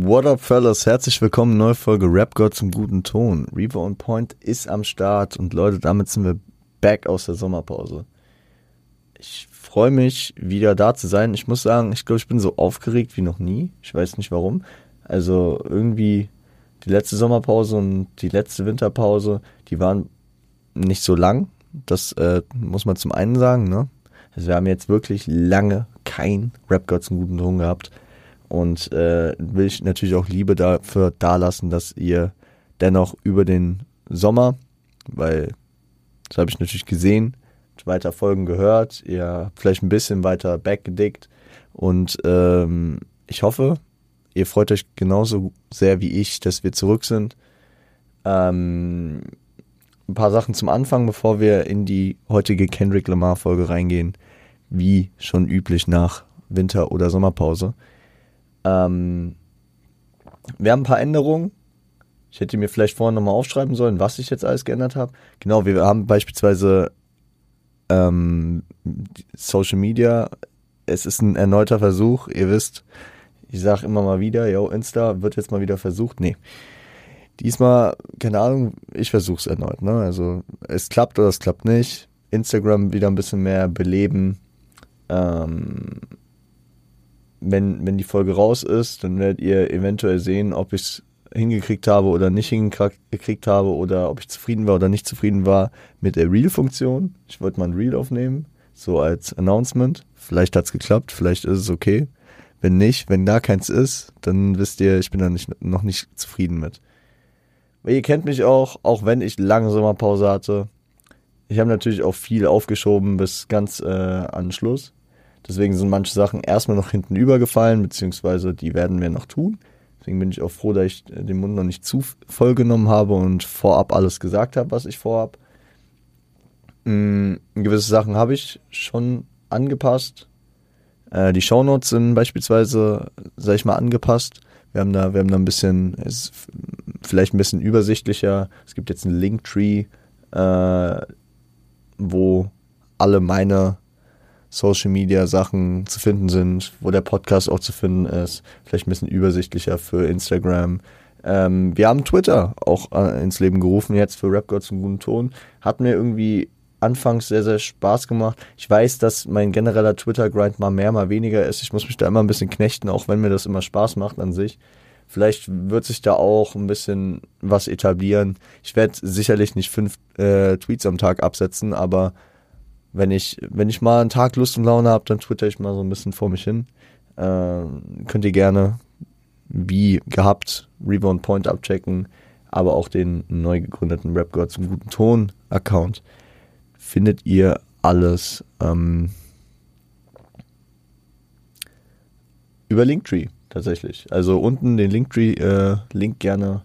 What up, fellas? Herzlich willkommen, neue Folge Rap God zum guten Ton. Reaver on Point ist am Start und Leute, damit sind wir back aus der Sommerpause. Ich freue mich, wieder da zu sein. Ich muss sagen, ich glaube, ich bin so aufgeregt wie noch nie. Ich weiß nicht warum. Also irgendwie die letzte Sommerpause und die letzte Winterpause, die waren nicht so lang. Das äh, muss man zum einen sagen, ne? Also wir haben jetzt wirklich lange kein Rap God zum guten Ton gehabt. Und äh, will ich natürlich auch Liebe dafür dalassen, dass ihr dennoch über den Sommer, weil das habe ich natürlich gesehen, weiter Folgen gehört, ihr habt vielleicht ein bisschen weiter backgedickt und ähm, ich hoffe, ihr freut euch genauso sehr wie ich, dass wir zurück sind. Ähm, ein paar Sachen zum Anfang, bevor wir in die heutige Kendrick Lamar Folge reingehen, wie schon üblich nach Winter- oder Sommerpause. Ähm, wir haben ein paar Änderungen. Ich hätte mir vielleicht vorher nochmal aufschreiben sollen, was ich jetzt alles geändert habe. Genau, wir haben beispielsweise ähm, Social Media. Es ist ein erneuter Versuch. Ihr wisst, ich sage immer mal wieder, yo, Insta wird jetzt mal wieder versucht. Nee. Diesmal, keine Ahnung, ich versuche es erneut. Ne? Also es klappt oder es klappt nicht. Instagram wieder ein bisschen mehr beleben. Ähm, wenn, wenn die Folge raus ist, dann werdet ihr eventuell sehen, ob ich es hingekriegt habe oder nicht hingekriegt habe oder ob ich zufrieden war oder nicht zufrieden war mit der Reel-Funktion. Ich wollte mal ein Reel aufnehmen, so als Announcement. Vielleicht hat es geklappt, vielleicht ist es okay. Wenn nicht, wenn da keins ist, dann wisst ihr, ich bin da nicht, noch nicht zufrieden mit. Weil ihr kennt mich auch, auch wenn ich lange Sommerpause hatte. Ich habe natürlich auch viel aufgeschoben bis ganz äh, an Schluss. Deswegen sind manche Sachen erstmal noch hinten übergefallen, beziehungsweise die werden wir noch tun. Deswegen bin ich auch froh, dass ich den Mund noch nicht zu voll genommen habe und vorab alles gesagt habe, was ich vorhab. Mhm, gewisse Sachen habe ich schon angepasst. Äh, die Shownotes sind beispielsweise, sag ich mal, angepasst. Wir haben da, wir haben da ein bisschen, ist vielleicht ein bisschen übersichtlicher. Es gibt jetzt einen Linktree, äh, wo alle meine Social Media Sachen zu finden sind, wo der Podcast auch zu finden ist. Vielleicht ein bisschen übersichtlicher für Instagram. Ähm, wir haben Twitter auch äh, ins Leben gerufen, jetzt für Rap God zum guten Ton. Hat mir irgendwie anfangs sehr, sehr Spaß gemacht. Ich weiß, dass mein genereller Twitter-Grind mal mehr, mal weniger ist. Ich muss mich da immer ein bisschen knechten, auch wenn mir das immer Spaß macht an sich. Vielleicht wird sich da auch ein bisschen was etablieren. Ich werde sicherlich nicht fünf äh, Tweets am Tag absetzen, aber wenn ich, wenn ich mal einen Tag Lust und Laune habe, dann twitter ich mal so ein bisschen vor mich hin. Äh, könnt ihr gerne, wie gehabt, Rebound Point abchecken, aber auch den neu gegründeten Rap God zum guten Ton Account findet ihr alles ähm, über Linktree tatsächlich. Also unten den Linktree äh, Link gerne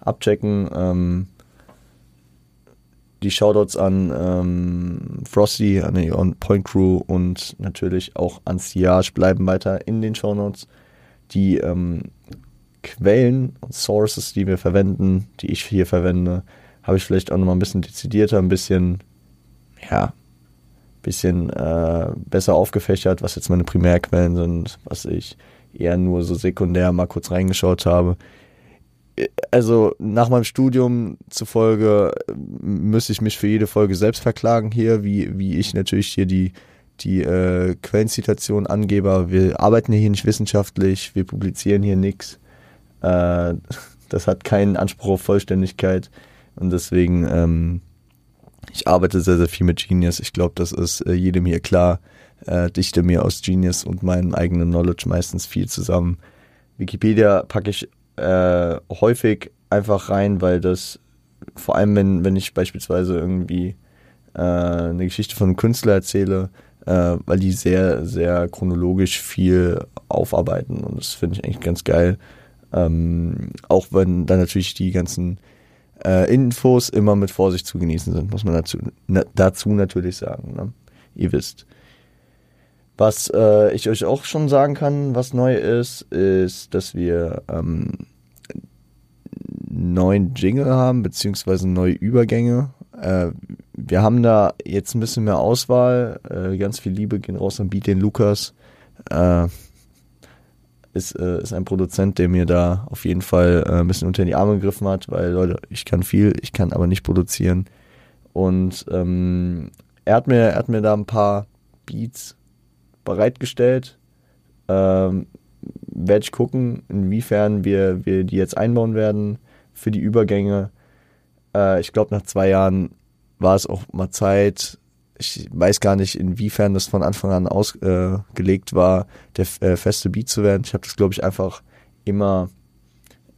abchecken. Ähm, die Shoutouts an ähm, Frosty, an die On Point Crew und natürlich auch an Siage bleiben weiter in den Shownotes. Die ähm, Quellen und Sources, die wir verwenden, die ich hier verwende, habe ich vielleicht auch nochmal ein bisschen dezidierter, ein bisschen, ja, bisschen äh, besser aufgefächert, was jetzt meine Primärquellen sind, was ich eher nur so sekundär mal kurz reingeschaut habe also nach meinem Studium zufolge müsste ich mich für jede Folge selbst verklagen hier, wie, wie ich natürlich hier die, die äh, Quellenzitation angebe. Wir arbeiten hier nicht wissenschaftlich, wir publizieren hier nichts. Äh, das hat keinen Anspruch auf Vollständigkeit und deswegen, ähm, ich arbeite sehr, sehr viel mit Genius. Ich glaube, das ist äh, jedem hier klar. Äh, dichte mir aus Genius und meinem eigenen Knowledge meistens viel zusammen. Wikipedia packe ich äh, häufig einfach rein, weil das, vor allem wenn, wenn ich beispielsweise irgendwie äh, eine Geschichte von einem Künstler erzähle, äh, weil die sehr, sehr chronologisch viel aufarbeiten und das finde ich eigentlich ganz geil. Ähm, auch wenn dann natürlich die ganzen äh, Infos immer mit Vorsicht zu genießen sind, muss man dazu, na, dazu natürlich sagen. Ne? Ihr wisst. Was äh, ich euch auch schon sagen kann, was neu ist, ist, dass wir ähm, neuen Jingle haben, beziehungsweise neue Übergänge. Äh, wir haben da jetzt ein bisschen mehr Auswahl. Äh, ganz viel Liebe gehen raus an Beat den Lukas. Äh, ist, äh, ist ein Produzent, der mir da auf jeden Fall äh, ein bisschen unter die Arme gegriffen hat, weil Leute, ich kann viel, ich kann aber nicht produzieren. Und ähm, er hat mir, er hat mir da ein paar Beats bereitgestellt. Ähm, Werde ich gucken, inwiefern wir, wir die jetzt einbauen werden für die Übergänge. Äh, ich glaube, nach zwei Jahren war es auch mal Zeit, ich weiß gar nicht, inwiefern das von Anfang an ausgelegt äh, war, der äh, feste Beat zu werden. Ich habe das, glaube ich, einfach immer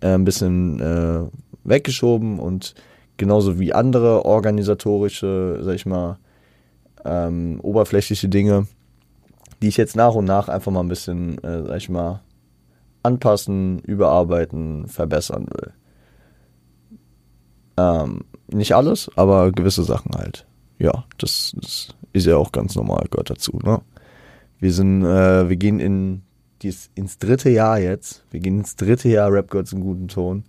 äh, ein bisschen äh, weggeschoben und genauso wie andere organisatorische, sag ich mal, ähm, oberflächliche Dinge, die ich jetzt nach und nach einfach mal ein bisschen, äh, sag ich mal, anpassen, überarbeiten, verbessern will. Ähm, nicht alles, aber gewisse Sachen halt ja, das, das ist ja auch ganz normal, gehört dazu. Ne? Wir sind, äh, wir gehen in dies, ins dritte Jahr jetzt. Wir gehen ins dritte Jahr Rap Gods im guten Ton.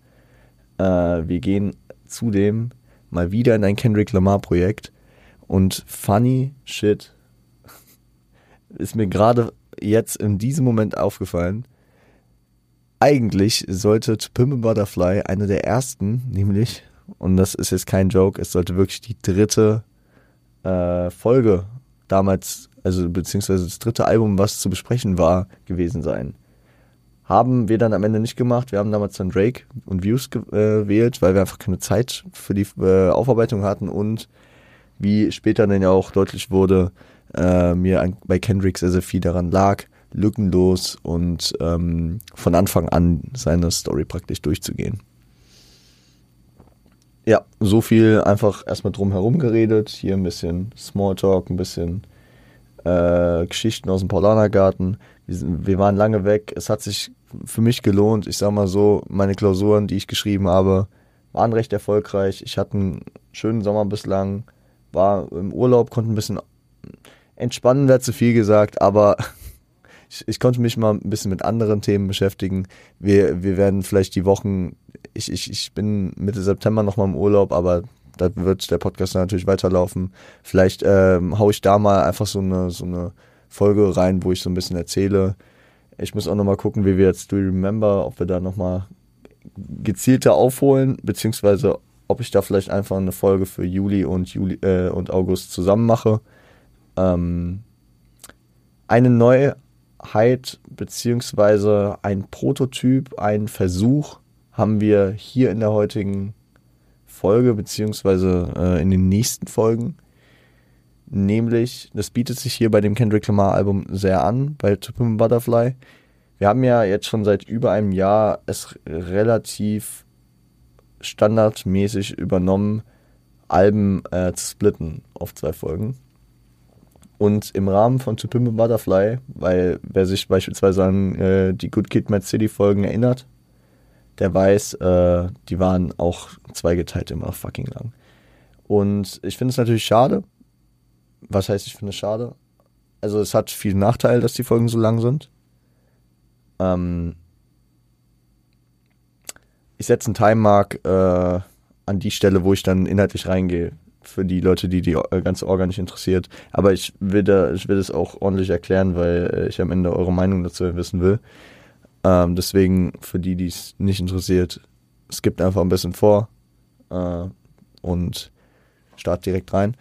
Äh, wir gehen zudem mal wieder in ein Kendrick Lamar Projekt und funny shit ist mir gerade jetzt in diesem Moment aufgefallen. Eigentlich sollte To Butterfly eine der ersten, nämlich, und das ist jetzt kein Joke, es sollte wirklich die dritte äh, Folge damals, also beziehungsweise das dritte Album, was zu besprechen war, gewesen sein. Haben wir dann am Ende nicht gemacht. Wir haben damals dann Drake und Views äh, gewählt, weil wir einfach keine Zeit für die äh, Aufarbeitung hatten und wie später dann ja auch deutlich wurde, äh, mir an, bei Kendrick sehr, sehr viel daran lag, lückenlos und ähm, von Anfang an seine Story praktisch durchzugehen. Ja, so viel einfach erstmal drum herum geredet. Hier ein bisschen Smalltalk, ein bisschen äh, Geschichten aus dem Paulanergarten. Wir, wir waren lange weg. Es hat sich für mich gelohnt. Ich sag mal so, meine Klausuren, die ich geschrieben habe, waren recht erfolgreich. Ich hatte einen schönen Sommer bislang, war im Urlaub, konnte ein bisschen entspannen, wäre zu viel gesagt, aber ich, ich konnte mich mal ein bisschen mit anderen Themen beschäftigen. Wir, wir werden vielleicht die Wochen ich, ich, ich bin Mitte September nochmal im Urlaub, aber da wird der Podcast natürlich weiterlaufen. Vielleicht ähm, haue ich da mal einfach so eine, so eine Folge rein, wo ich so ein bisschen erzähle. Ich muss auch nochmal gucken, wie wir jetzt Do You Remember, ob wir da nochmal gezielter aufholen, beziehungsweise ob ich da vielleicht einfach eine Folge für Juli und Juli äh, und August zusammen mache. Ähm, eine Neuheit beziehungsweise ein Prototyp, ein Versuch haben wir hier in der heutigen Folge, beziehungsweise äh, in den nächsten Folgen. Nämlich, das bietet sich hier bei dem Kendrick Lamar Album sehr an, bei To Pimp Butterfly. Wir haben ja jetzt schon seit über einem Jahr es relativ standardmäßig übernommen, Alben äh, zu splitten auf zwei Folgen. Und im Rahmen von To Pimp Butterfly, weil wer sich beispielsweise an äh, die Good Kid Mad City Folgen erinnert, der weiß, äh, die waren auch zweigeteilt immer fucking lang. Und ich finde es natürlich schade. Was heißt, ich finde es schade? Also es hat viel Nachteil, dass die Folgen so lang sind. Ähm ich setze einen Time-Mark äh, an die Stelle, wo ich dann inhaltlich reingehe. Für die Leute, die die äh, ganze Orga nicht interessiert. Aber ich will, da, ich will das auch ordentlich erklären, weil äh, ich am Ende eure Meinung dazu wissen will. Ähm, deswegen, für die, die es nicht interessiert, es gibt einfach ein bisschen vor äh, und start direkt rein.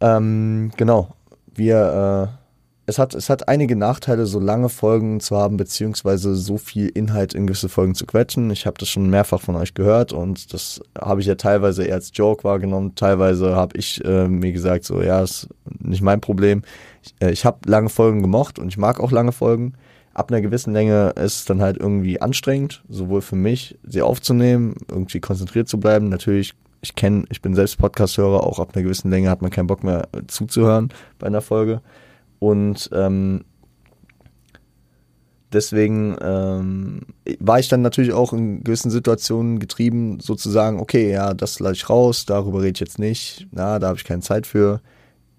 Ähm, genau. Wir, äh, es hat, es hat einige Nachteile, so lange Folgen zu haben, beziehungsweise so viel Inhalt in gewisse Folgen zu quetschen. Ich habe das schon mehrfach von euch gehört und das habe ich ja teilweise eher als Joke wahrgenommen. Teilweise habe ich äh, mir gesagt, so, ja, ist nicht mein Problem. Ich, äh, ich habe lange Folgen gemocht und ich mag auch lange Folgen ab einer gewissen Länge ist es dann halt irgendwie anstrengend, sowohl für mich, sie aufzunehmen, irgendwie konzentriert zu bleiben. Natürlich, ich kenne, ich bin selbst Podcast-Hörer, auch ab einer gewissen Länge hat man keinen Bock mehr zuzuhören bei einer Folge. Und ähm, deswegen ähm, war ich dann natürlich auch in gewissen Situationen getrieben, sozusagen, okay, ja, das lasse ich raus, darüber rede ich jetzt nicht, na, da habe ich keine Zeit für.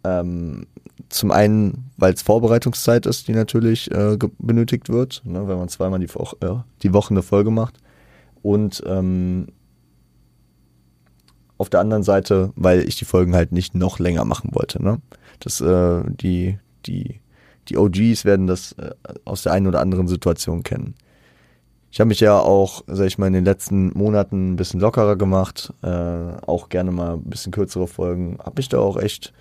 Ähm, zum einen, weil es Vorbereitungszeit ist, die natürlich äh, benötigt wird, ne, wenn man zweimal die, Woche, äh, die Woche eine Folge macht. Und ähm, auf der anderen Seite, weil ich die Folgen halt nicht noch länger machen wollte. Ne? Das, äh, die, die die OGs werden das äh, aus der einen oder anderen Situation kennen. Ich habe mich ja auch, sag ich mal, in den letzten Monaten ein bisschen lockerer gemacht, äh, auch gerne mal ein bisschen kürzere Folgen. Habe mich da auch echt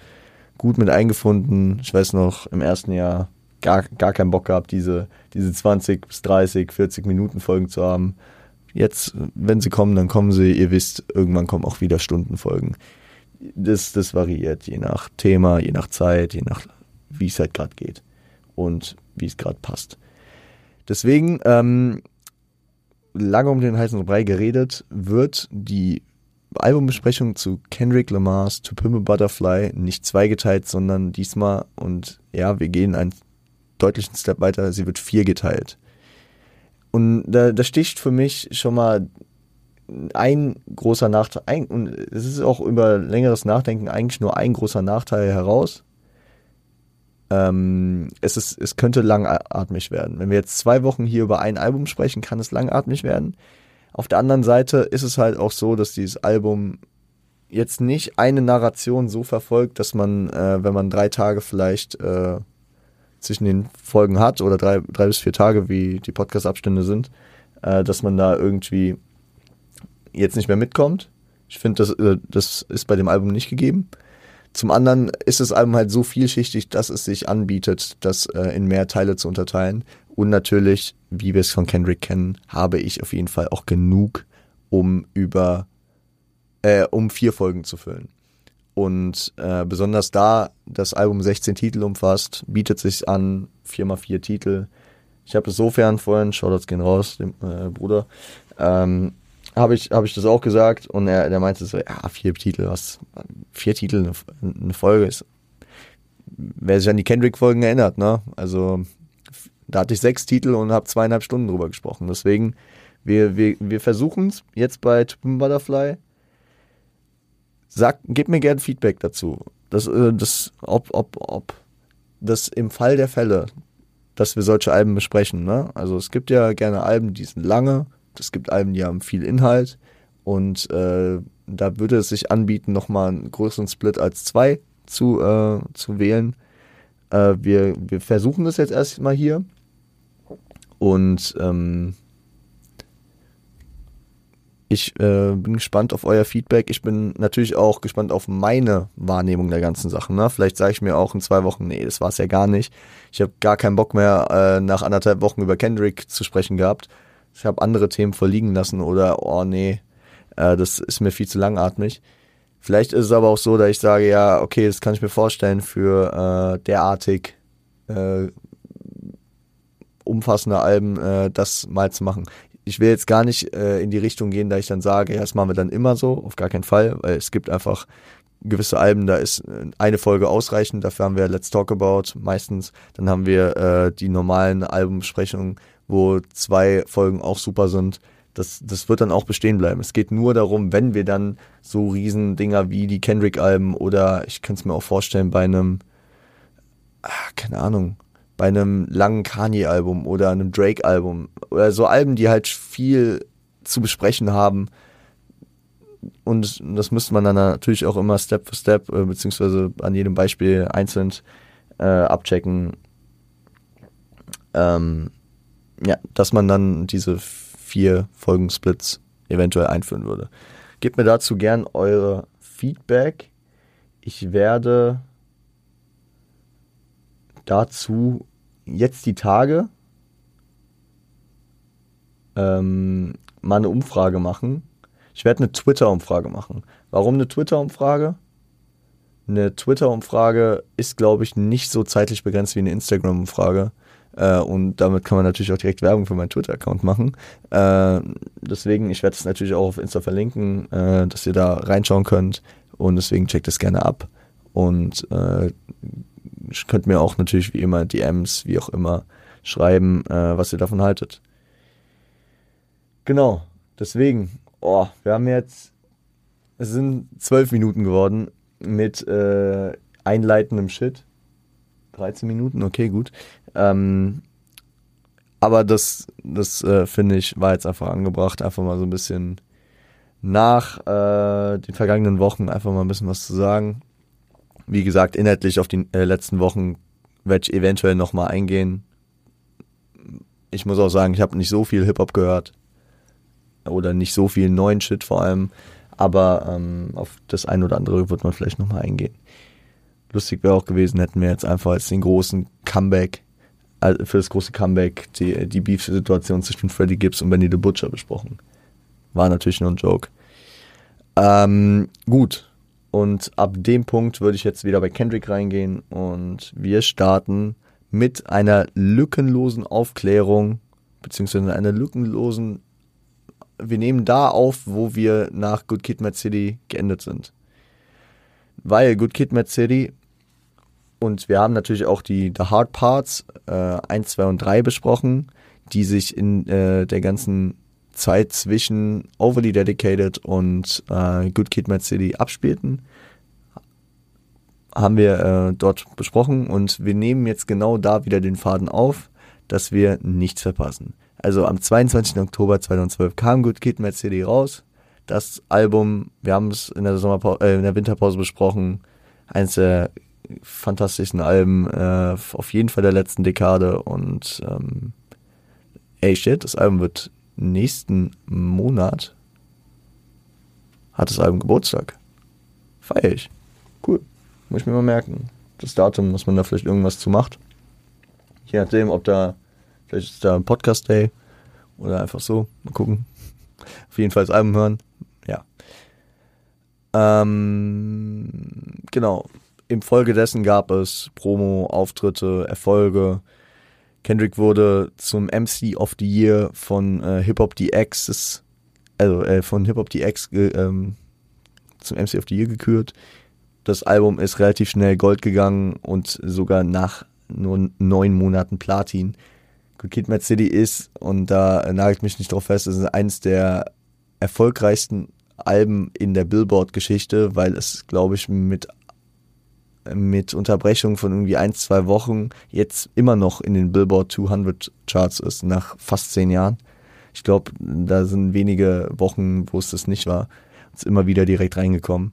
gut mit eingefunden. Ich weiß noch, im ersten Jahr gar, gar keinen Bock gehabt, diese, diese 20 bis 30, 40 Minuten Folgen zu haben. Jetzt, wenn sie kommen, dann kommen sie. Ihr wisst, irgendwann kommen auch wieder Stundenfolgen. Das, das variiert je nach Thema, je nach Zeit, je nach, wie es halt gerade geht und wie es gerade passt. Deswegen, ähm, lange um den heißen Brei geredet, wird die Albumbesprechung zu Kendrick Lamars To Pimple Butterfly nicht zweigeteilt, sondern diesmal, und ja, wir gehen einen deutlichen Step weiter, sie wird vier geteilt. Und da, da sticht für mich schon mal ein großer Nachteil, ein, und es ist auch über längeres Nachdenken eigentlich nur ein großer Nachteil heraus. Ähm, es, ist, es könnte langatmig werden. Wenn wir jetzt zwei Wochen hier über ein Album sprechen, kann es langatmig werden. Auf der anderen Seite ist es halt auch so, dass dieses Album jetzt nicht eine Narration so verfolgt, dass man, äh, wenn man drei Tage vielleicht äh, zwischen den Folgen hat oder drei, drei bis vier Tage, wie die Podcast-Abstände sind, äh, dass man da irgendwie jetzt nicht mehr mitkommt. Ich finde, das, äh, das ist bei dem Album nicht gegeben. Zum anderen ist das Album halt so vielschichtig, dass es sich anbietet, das äh, in mehr Teile zu unterteilen. Und natürlich, wie wir es von Kendrick kennen, habe ich auf jeden Fall auch genug, um über äh, um vier Folgen zu füllen. Und äh, besonders da das Album 16 Titel umfasst, bietet sich an, 4x4 Titel. Ich habe insofern vorhin, Shoutouts gehen raus, dem äh, Bruder, ähm, habe ich, hab ich das auch gesagt und er der meinte so, ja, vier Titel, was, vier Titel, eine, eine Folge ist, wer sich an die Kendrick-Folgen erinnert, ne, also da hatte ich sechs Titel und habe zweieinhalb Stunden drüber gesprochen, deswegen, wir, wir, wir versuchen es jetzt bei Twin Butterfly, sag, gib mir gerne Feedback dazu, das, äh, das, ob, ob, ob das im Fall der Fälle, dass wir solche Alben besprechen, ne, also es gibt ja gerne Alben, die sind lange, es gibt Alben, die haben viel Inhalt und äh, da würde es sich anbieten, nochmal einen größeren Split als zwei zu, äh, zu wählen. Äh, wir, wir versuchen das jetzt erstmal hier und ähm, ich äh, bin gespannt auf euer Feedback. Ich bin natürlich auch gespannt auf meine Wahrnehmung der ganzen Sachen. Ne? Vielleicht sage ich mir auch in zwei Wochen, nee, das war es ja gar nicht. Ich habe gar keinen Bock mehr, äh, nach anderthalb Wochen über Kendrick zu sprechen gehabt ich habe andere Themen verliegen lassen oder, oh nee, äh, das ist mir viel zu langatmig. Vielleicht ist es aber auch so, dass ich sage, ja, okay, das kann ich mir vorstellen für äh, derartig äh, umfassende Alben, äh, das mal zu machen. Ich will jetzt gar nicht äh, in die Richtung gehen, da ich dann sage, ja, das machen wir dann immer so, auf gar keinen Fall, weil es gibt einfach gewisse Alben, da ist äh, eine Folge ausreichend, dafür haben wir Let's Talk About meistens, dann haben wir äh, die normalen Albumbesprechungen wo zwei Folgen auch super sind. Das, das wird dann auch bestehen bleiben. Es geht nur darum, wenn wir dann so Riesendinger wie die Kendrick-Alben oder ich könnte es mir auch vorstellen bei einem, ach, keine Ahnung, bei einem langen Kanye-Album oder einem Drake-Album oder so Alben, die halt viel zu besprechen haben. Und das müsste man dann natürlich auch immer Step für Step, äh, beziehungsweise an jedem Beispiel einzeln äh, abchecken. Ähm, ja, dass man dann diese vier Folgensplits eventuell einführen würde. Gebt mir dazu gern eure Feedback. Ich werde dazu jetzt die Tage ähm, mal eine Umfrage machen. Ich werde eine Twitter-Umfrage machen. Warum eine Twitter-Umfrage? Eine Twitter-Umfrage ist, glaube ich, nicht so zeitlich begrenzt wie eine Instagram-Umfrage. Äh, und damit kann man natürlich auch direkt Werbung für meinen Twitter-Account machen. Äh, deswegen, ich werde es natürlich auch auf Insta verlinken, äh, dass ihr da reinschauen könnt. Und deswegen checkt es gerne ab. Und äh, könnt mir auch natürlich wie immer DMs, wie auch immer, schreiben, äh, was ihr davon haltet. Genau, deswegen, oh, wir haben jetzt, es sind zwölf Minuten geworden mit äh, einleitendem Shit. 13 Minuten, okay, gut. Ähm, aber das, das äh, finde ich, war jetzt einfach angebracht, einfach mal so ein bisschen nach äh, den vergangenen Wochen einfach mal ein bisschen was zu sagen. Wie gesagt, inhaltlich auf die äh, letzten Wochen werde ich eventuell nochmal eingehen. Ich muss auch sagen, ich habe nicht so viel Hip-Hop gehört. Oder nicht so viel neuen Shit vor allem. Aber ähm, auf das ein oder andere wird man vielleicht nochmal eingehen. Lustig wäre auch gewesen, hätten wir jetzt einfach als den großen Comeback, äh, für das große Comeback, die, die Beef-Situation zwischen Freddie Gibbs und Benny the Butcher besprochen. War natürlich nur ein Joke. Ähm, gut. Und ab dem Punkt würde ich jetzt wieder bei Kendrick reingehen und wir starten mit einer lückenlosen Aufklärung, beziehungsweise einer lückenlosen, wir nehmen da auf, wo wir nach Good Kid, Mad City geendet sind. Weil Good Kid, Mad City und wir haben natürlich auch die The Hard Parts äh, 1, 2 und 3 besprochen, die sich in äh, der ganzen Zeit zwischen Overly Dedicated und äh, Good Kid Mad City abspielten. Haben wir äh, dort besprochen und wir nehmen jetzt genau da wieder den Faden auf, dass wir nichts verpassen. Also am 22. Oktober 2012 kam Good Kid Mad City raus. Das Album, wir haben es in der Sommerpause, äh, in der Winterpause besprochen, eines der fantastischen Alben äh, auf jeden Fall der letzten Dekade und ähm, ey shit, das Album wird nächsten Monat hat das Album Geburtstag. Feier ich. Cool. Muss ich mir mal merken. Das Datum, dass man da vielleicht irgendwas zu macht. Je nachdem, ob da, vielleicht ist da ein Podcast-Day oder einfach so. Mal gucken. Auf jeden Fall das Album hören. Ähm, genau. Im Folge dessen gab es Promo, Auftritte, Erfolge. Kendrick wurde zum MC of the Year von äh, Hip Hop DX, also äh, von Hip Hop DX ähm, zum MC of the Year gekürt. Das Album ist relativ schnell Gold gegangen und sogar nach nur neun Monaten Platin. Good Kid, Mad City ist, und da nagelt mich nicht drauf fest, ist eines der erfolgreichsten Alben in der Billboard-Geschichte, weil es, glaube ich, mit mit Unterbrechung von irgendwie ein, zwei Wochen jetzt immer noch in den Billboard 200 Charts ist, nach fast zehn Jahren. Ich glaube, da sind wenige Wochen, wo es das nicht war. Ist immer wieder direkt reingekommen.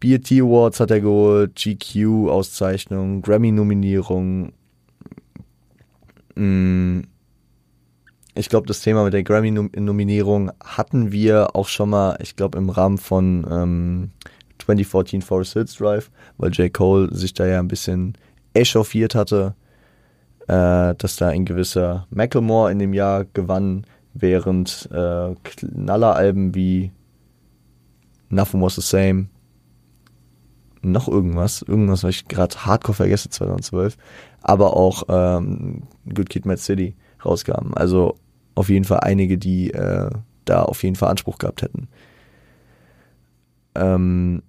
BET Awards hat er geholt, GQ Auszeichnung, Grammy Nominierung. Mm. Ich glaube, das Thema mit der Grammy Nominierung hatten wir auch schon mal, ich glaube, im Rahmen von ähm, 2014 Forest Hills Drive, weil J. Cole sich da ja ein bisschen echauffiert hatte, äh, dass da ein gewisser Macklemore in dem Jahr gewann, während äh, Knalleralben wie Nothing Was the Same, noch irgendwas, irgendwas, was ich gerade hardcore vergesse, 2012, aber auch ähm, Good Kid Mad City rauskamen. Also auf jeden Fall einige, die äh, da auf jeden Fall Anspruch gehabt hätten. Ähm,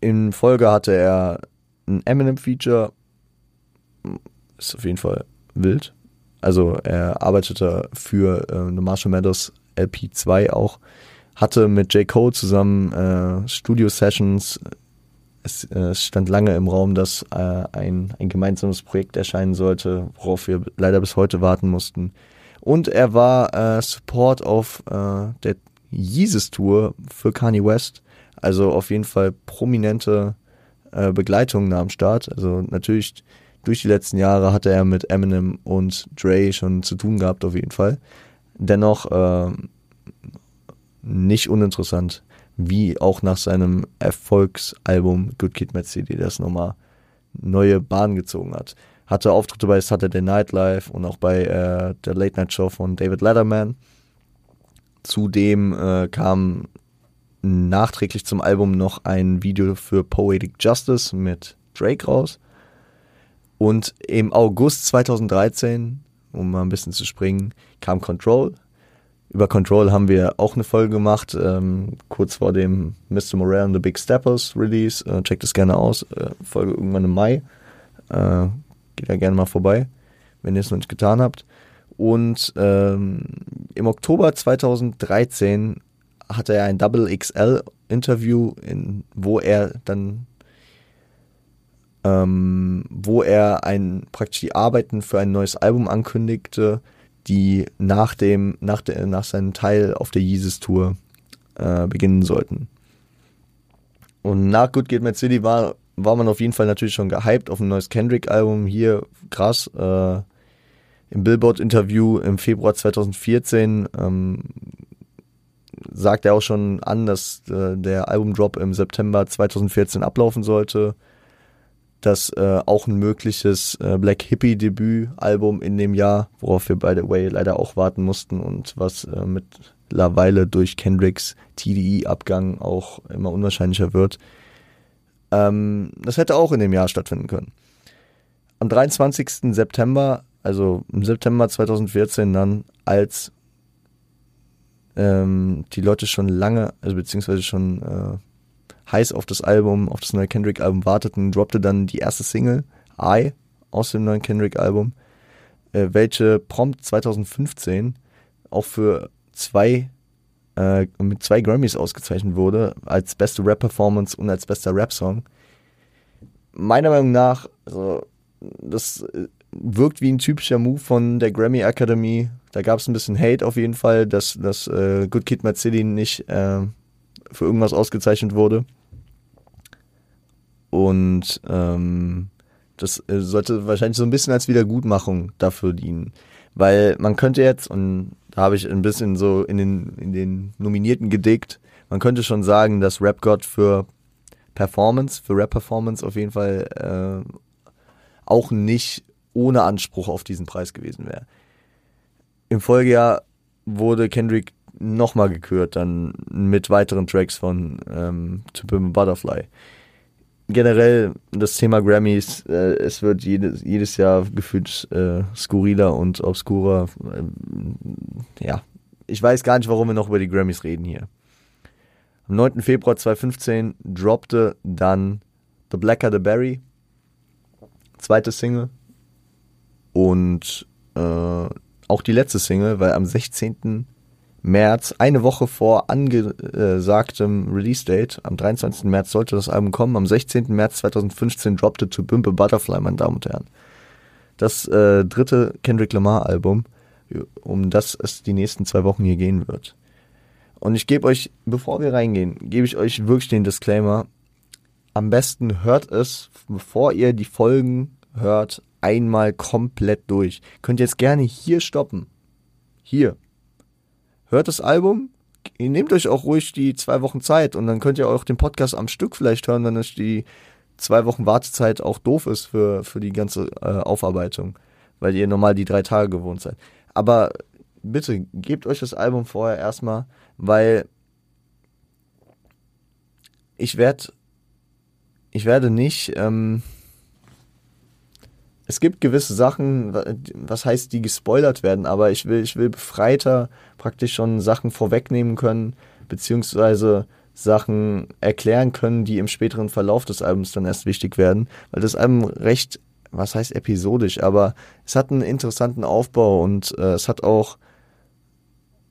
in Folge hatte er ein Eminem-Feature. Ist auf jeden Fall wild. Also er arbeitete für äh, eine Marshall Mathers LP2 auch. Hatte mit J. Cole zusammen äh, Studio-Sessions. Es äh, stand lange im Raum, dass äh, ein, ein gemeinsames Projekt erscheinen sollte, worauf wir leider bis heute warten mussten. Und er war äh, Support auf äh, der Yeezus Tour für Kanye West also auf jeden Fall prominente äh, Begleitungen am Start. Also natürlich durch die letzten Jahre hatte er mit Eminem und Dre schon zu tun gehabt, auf jeden Fall. Dennoch äh, nicht uninteressant, wie auch nach seinem Erfolgsalbum Good Kid Mad City das nochmal neue Bahn gezogen hat. Hatte Auftritte bei Saturday Night Live und auch bei äh, der Late Night Show von David Letterman. Zudem äh, kam nachträglich zum Album noch ein Video für Poetic Justice mit Drake raus. Und im August 2013, um mal ein bisschen zu springen, kam Control. Über Control haben wir auch eine Folge gemacht, ähm, kurz vor dem Mr. Morale and the Big Steppers Release. Äh, checkt das gerne aus. Äh, Folge irgendwann im Mai. Äh, geht da gerne mal vorbei, wenn ihr es noch nicht getan habt. Und ähm, im Oktober 2013 hatte er ein Double XL Interview, in, wo er dann, ähm, wo er ein, praktisch die Arbeiten für ein neues Album ankündigte, die nach dem, nach der, nach seinem Teil auf der Yeezus Tour äh, beginnen sollten. Und nach Good Kid Mad City war war man auf jeden Fall natürlich schon gehypt auf ein neues Kendrick-Album. Hier, krass, äh, im Billboard-Interview im Februar 2014 ähm, sagt er auch schon an, dass äh, der Albumdrop im September 2014 ablaufen sollte. Dass äh, auch ein mögliches äh, Black Hippie-Debüt-Album in dem Jahr, worauf wir by the way leider auch warten mussten und was äh, mittlerweile durch Kendricks TDE-Abgang auch immer unwahrscheinlicher wird, ähm, das hätte auch in dem Jahr stattfinden können. Am 23. September, also im September 2014 dann, als ähm, die Leute schon lange, also beziehungsweise schon äh, heiß auf das Album, auf das neue Kendrick-Album warteten, droppte dann die erste Single, I, aus dem neuen Kendrick-Album, äh, welche prompt 2015 auch für zwei äh, mit zwei Grammys ausgezeichnet wurde, als beste Rap-Performance und als bester Rap-Song. Meiner Meinung nach, also, das äh, wirkt wie ein typischer Move von der Grammy Academy. Da gab es ein bisschen Hate auf jeden Fall, dass, dass äh, Good Kid Mad City nicht äh, für irgendwas ausgezeichnet wurde. Und ähm, das äh, sollte wahrscheinlich so ein bisschen als Wiedergutmachung dafür dienen. Weil man könnte jetzt, und da habe ich ein bisschen so in den, in den Nominierten gedickt, man könnte schon sagen, dass Rap God für Performance, für Rap-Performance auf jeden Fall äh, auch nicht ohne Anspruch auf diesen Preis gewesen wäre. Im Folgejahr wurde Kendrick nochmal gekürt, dann mit weiteren Tracks von ähm, To Pimp Butterfly. Generell das Thema Grammys, äh, es wird jedes, jedes Jahr gefühlt äh, skurriler und obskurer. Äh, ja, ich weiß gar nicht, warum wir noch über die Grammys reden hier. Am 9. Februar 2015 droppte dann The Blacker the Berry, zweite Single, und äh, auch die letzte Single, weil am 16. März, eine Woche vor angesagtem Release-Date, am 23. März sollte das Album kommen, am 16. März 2015 droppte To Bimpe Butterfly, meine Damen und Herren. Das äh, dritte Kendrick Lamar-Album, um das es die nächsten zwei Wochen hier gehen wird. Und ich gebe euch, bevor wir reingehen, gebe ich euch wirklich den Disclaimer. Am besten hört es, bevor ihr die Folgen hört, einmal komplett durch. Könnt jetzt gerne hier stoppen. Hier. Hört das Album. Ihr nehmt euch auch ruhig die zwei Wochen Zeit und dann könnt ihr auch den Podcast am Stück vielleicht hören, wenn es die zwei Wochen Wartezeit auch doof ist für, für die ganze äh, Aufarbeitung, weil ihr normal die drei Tage gewohnt seid. Aber bitte gebt euch das Album vorher erstmal, weil ich werde ich werde nicht ähm, es gibt gewisse Sachen, was heißt, die gespoilert werden, aber ich will, ich will befreiter praktisch schon Sachen vorwegnehmen können, beziehungsweise Sachen erklären können, die im späteren Verlauf des Albums dann erst wichtig werden, weil das Album recht, was heißt episodisch, aber es hat einen interessanten Aufbau und äh, es hat auch,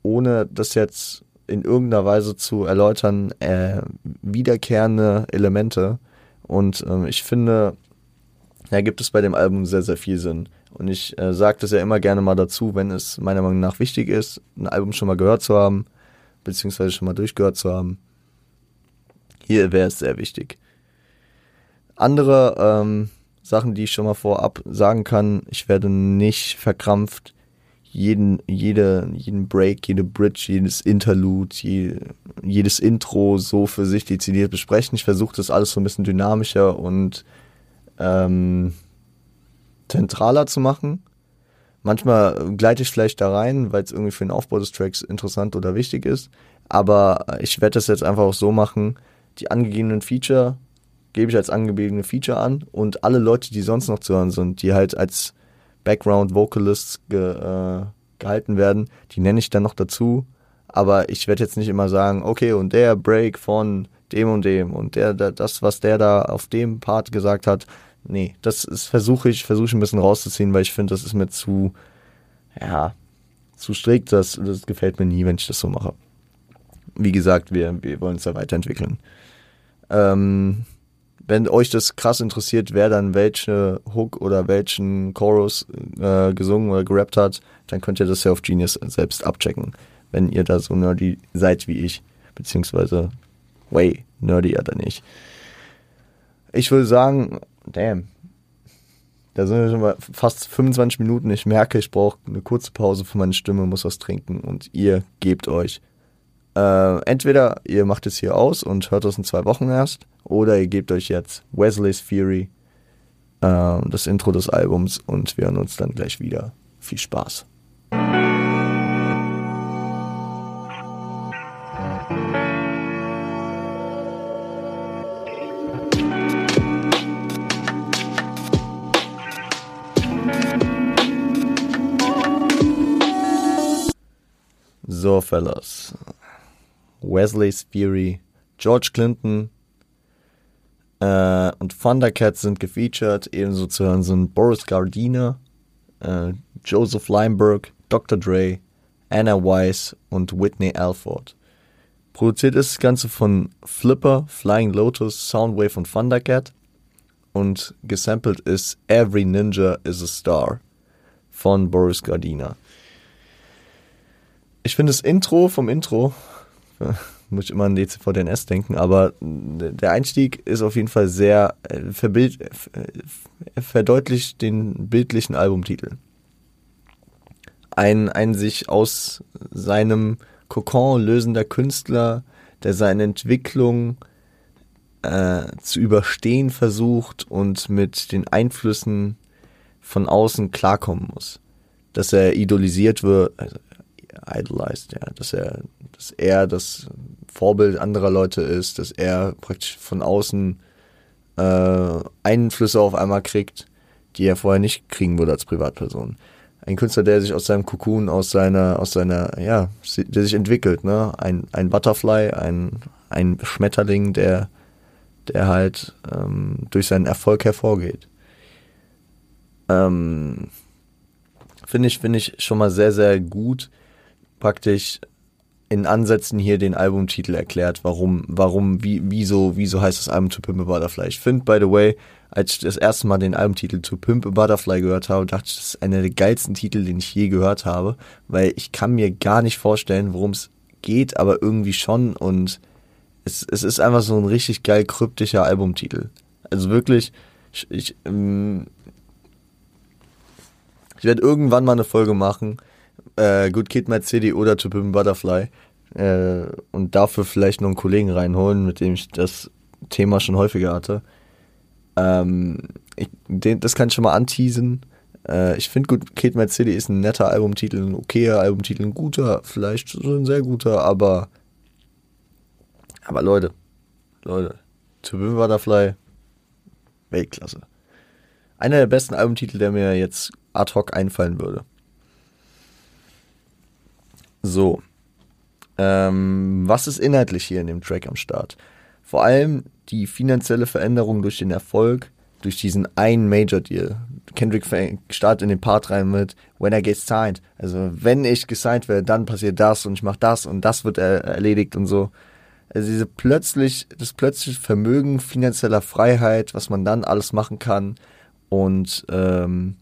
ohne das jetzt in irgendeiner Weise zu erläutern, äh, wiederkehrende Elemente. Und äh, ich finde, gibt es bei dem Album sehr, sehr viel Sinn. Und ich äh, sage das ja immer gerne mal dazu, wenn es meiner Meinung nach wichtig ist, ein Album schon mal gehört zu haben, beziehungsweise schon mal durchgehört zu haben. Hier wäre es sehr wichtig. Andere ähm, Sachen, die ich schon mal vorab sagen kann, ich werde nicht verkrampft jeden, jede, jeden Break, jede Bridge, jedes Interlude, je, jedes Intro so für sich dezidiert besprechen. Ich versuche das alles so ein bisschen dynamischer und ähm, zentraler zu machen. Manchmal gleite ich vielleicht da rein, weil es irgendwie für den Aufbau des Tracks interessant oder wichtig ist. Aber ich werde das jetzt einfach auch so machen, die angegebenen Feature gebe ich als angegebene Feature an und alle Leute, die sonst noch zu hören sind, die halt als Background Vocalists ge, äh, gehalten werden, die nenne ich dann noch dazu. Aber ich werde jetzt nicht immer sagen, okay, und der Break von dem und dem und der, der das, was der da auf dem Part gesagt hat, nee, das versuche ich, versuche ich ein bisschen rauszuziehen, weil ich finde, das ist mir zu, ja, zu strikt, das, das gefällt mir nie, wenn ich das so mache. Wie gesagt, wir, wir wollen es da weiterentwickeln. Ähm, wenn euch das krass interessiert, wer dann welche Hook oder welchen Chorus äh, gesungen oder gerappt hat, dann könnt ihr das ja auf Genius selbst abchecken, wenn ihr da so nerdy seid wie ich, beziehungsweise way nerdier dann ich. Ich würde sagen, damn. Da sind wir schon mal fast 25 Minuten. Ich merke, ich brauche eine kurze Pause für meine Stimme, muss was trinken und ihr gebt euch. Äh, entweder ihr macht es hier aus und hört das in zwei Wochen erst, oder ihr gebt euch jetzt Wesley's Fury, äh, das Intro des Albums und wir hören uns dann gleich wieder. Viel Spaß. So, Fellas. Wesley's Fury, George Clinton äh, und Thundercats sind gefeatured. Ebenso zu hören sind Boris Gardiner, äh, Joseph Limeberg, Dr. Dre, Anna Weiss und Whitney Alford. Produziert ist das Ganze von Flipper, Flying Lotus, Soundwave und Thundercat. Und gesampelt ist Every Ninja is a Star von Boris Gardiner ich finde das Intro vom Intro, muss ich immer an DCVDNS denken, aber der Einstieg ist auf jeden Fall sehr, äh, verbild, äh, verdeutlicht den bildlichen Albumtitel. Ein, ein sich aus seinem Kokon lösender Künstler, der seine Entwicklung äh, zu überstehen versucht und mit den Einflüssen von außen klarkommen muss. Dass er idolisiert wird, also idolized, ja, dass er, dass er das Vorbild anderer Leute ist, dass er praktisch von außen äh, Einflüsse auf einmal kriegt, die er vorher nicht kriegen würde als Privatperson. Ein Künstler, der sich aus seinem Kokon, aus seiner, aus seiner, ja, der sich entwickelt, ne? Ein, ein Butterfly, ein, ein Schmetterling, der, der halt ähm, durch seinen Erfolg hervorgeht. Ähm, finde ich, finde ich schon mal sehr, sehr gut praktisch in Ansätzen hier den Albumtitel erklärt, warum, warum, wie, wieso, wieso heißt das Album To Pimp a Butterfly. Ich finde, by the way, als ich das erste Mal den Albumtitel To Pimp a Butterfly gehört habe, dachte ich, das ist einer der geilsten Titel, den ich je gehört habe, weil ich kann mir gar nicht vorstellen, worum es geht, aber irgendwie schon und es, es ist einfach so ein richtig geil kryptischer Albumtitel. Also wirklich, ich, ich, ähm, ich werde irgendwann mal eine Folge machen, äh, Good Kid, Mad City oder To Pimp Butterfly äh, und dafür vielleicht noch einen Kollegen reinholen, mit dem ich das Thema schon häufiger hatte. Ähm, ich, den, das kann ich schon mal anteasen. Äh, ich finde Good Kid, Mad City ist ein netter Albumtitel, ein okayer Albumtitel, ein guter, vielleicht so ein sehr guter, aber aber Leute, Leute, To Pimp Butterfly, Weltklasse. Einer der besten Albumtitel, der mir jetzt ad hoc einfallen würde. So. Ähm, was ist inhaltlich hier in dem Track am Start? Vor allem die finanzielle Veränderung durch den Erfolg, durch diesen einen Major Deal. Kendrick startet in den Part rein mit When I get signed. Also wenn ich gesigned werde, dann passiert das und ich mache das und das wird er erledigt und so. Also diese plötzlich, das plötzliche Vermögen finanzieller Freiheit, was man dann alles machen kann und ähm,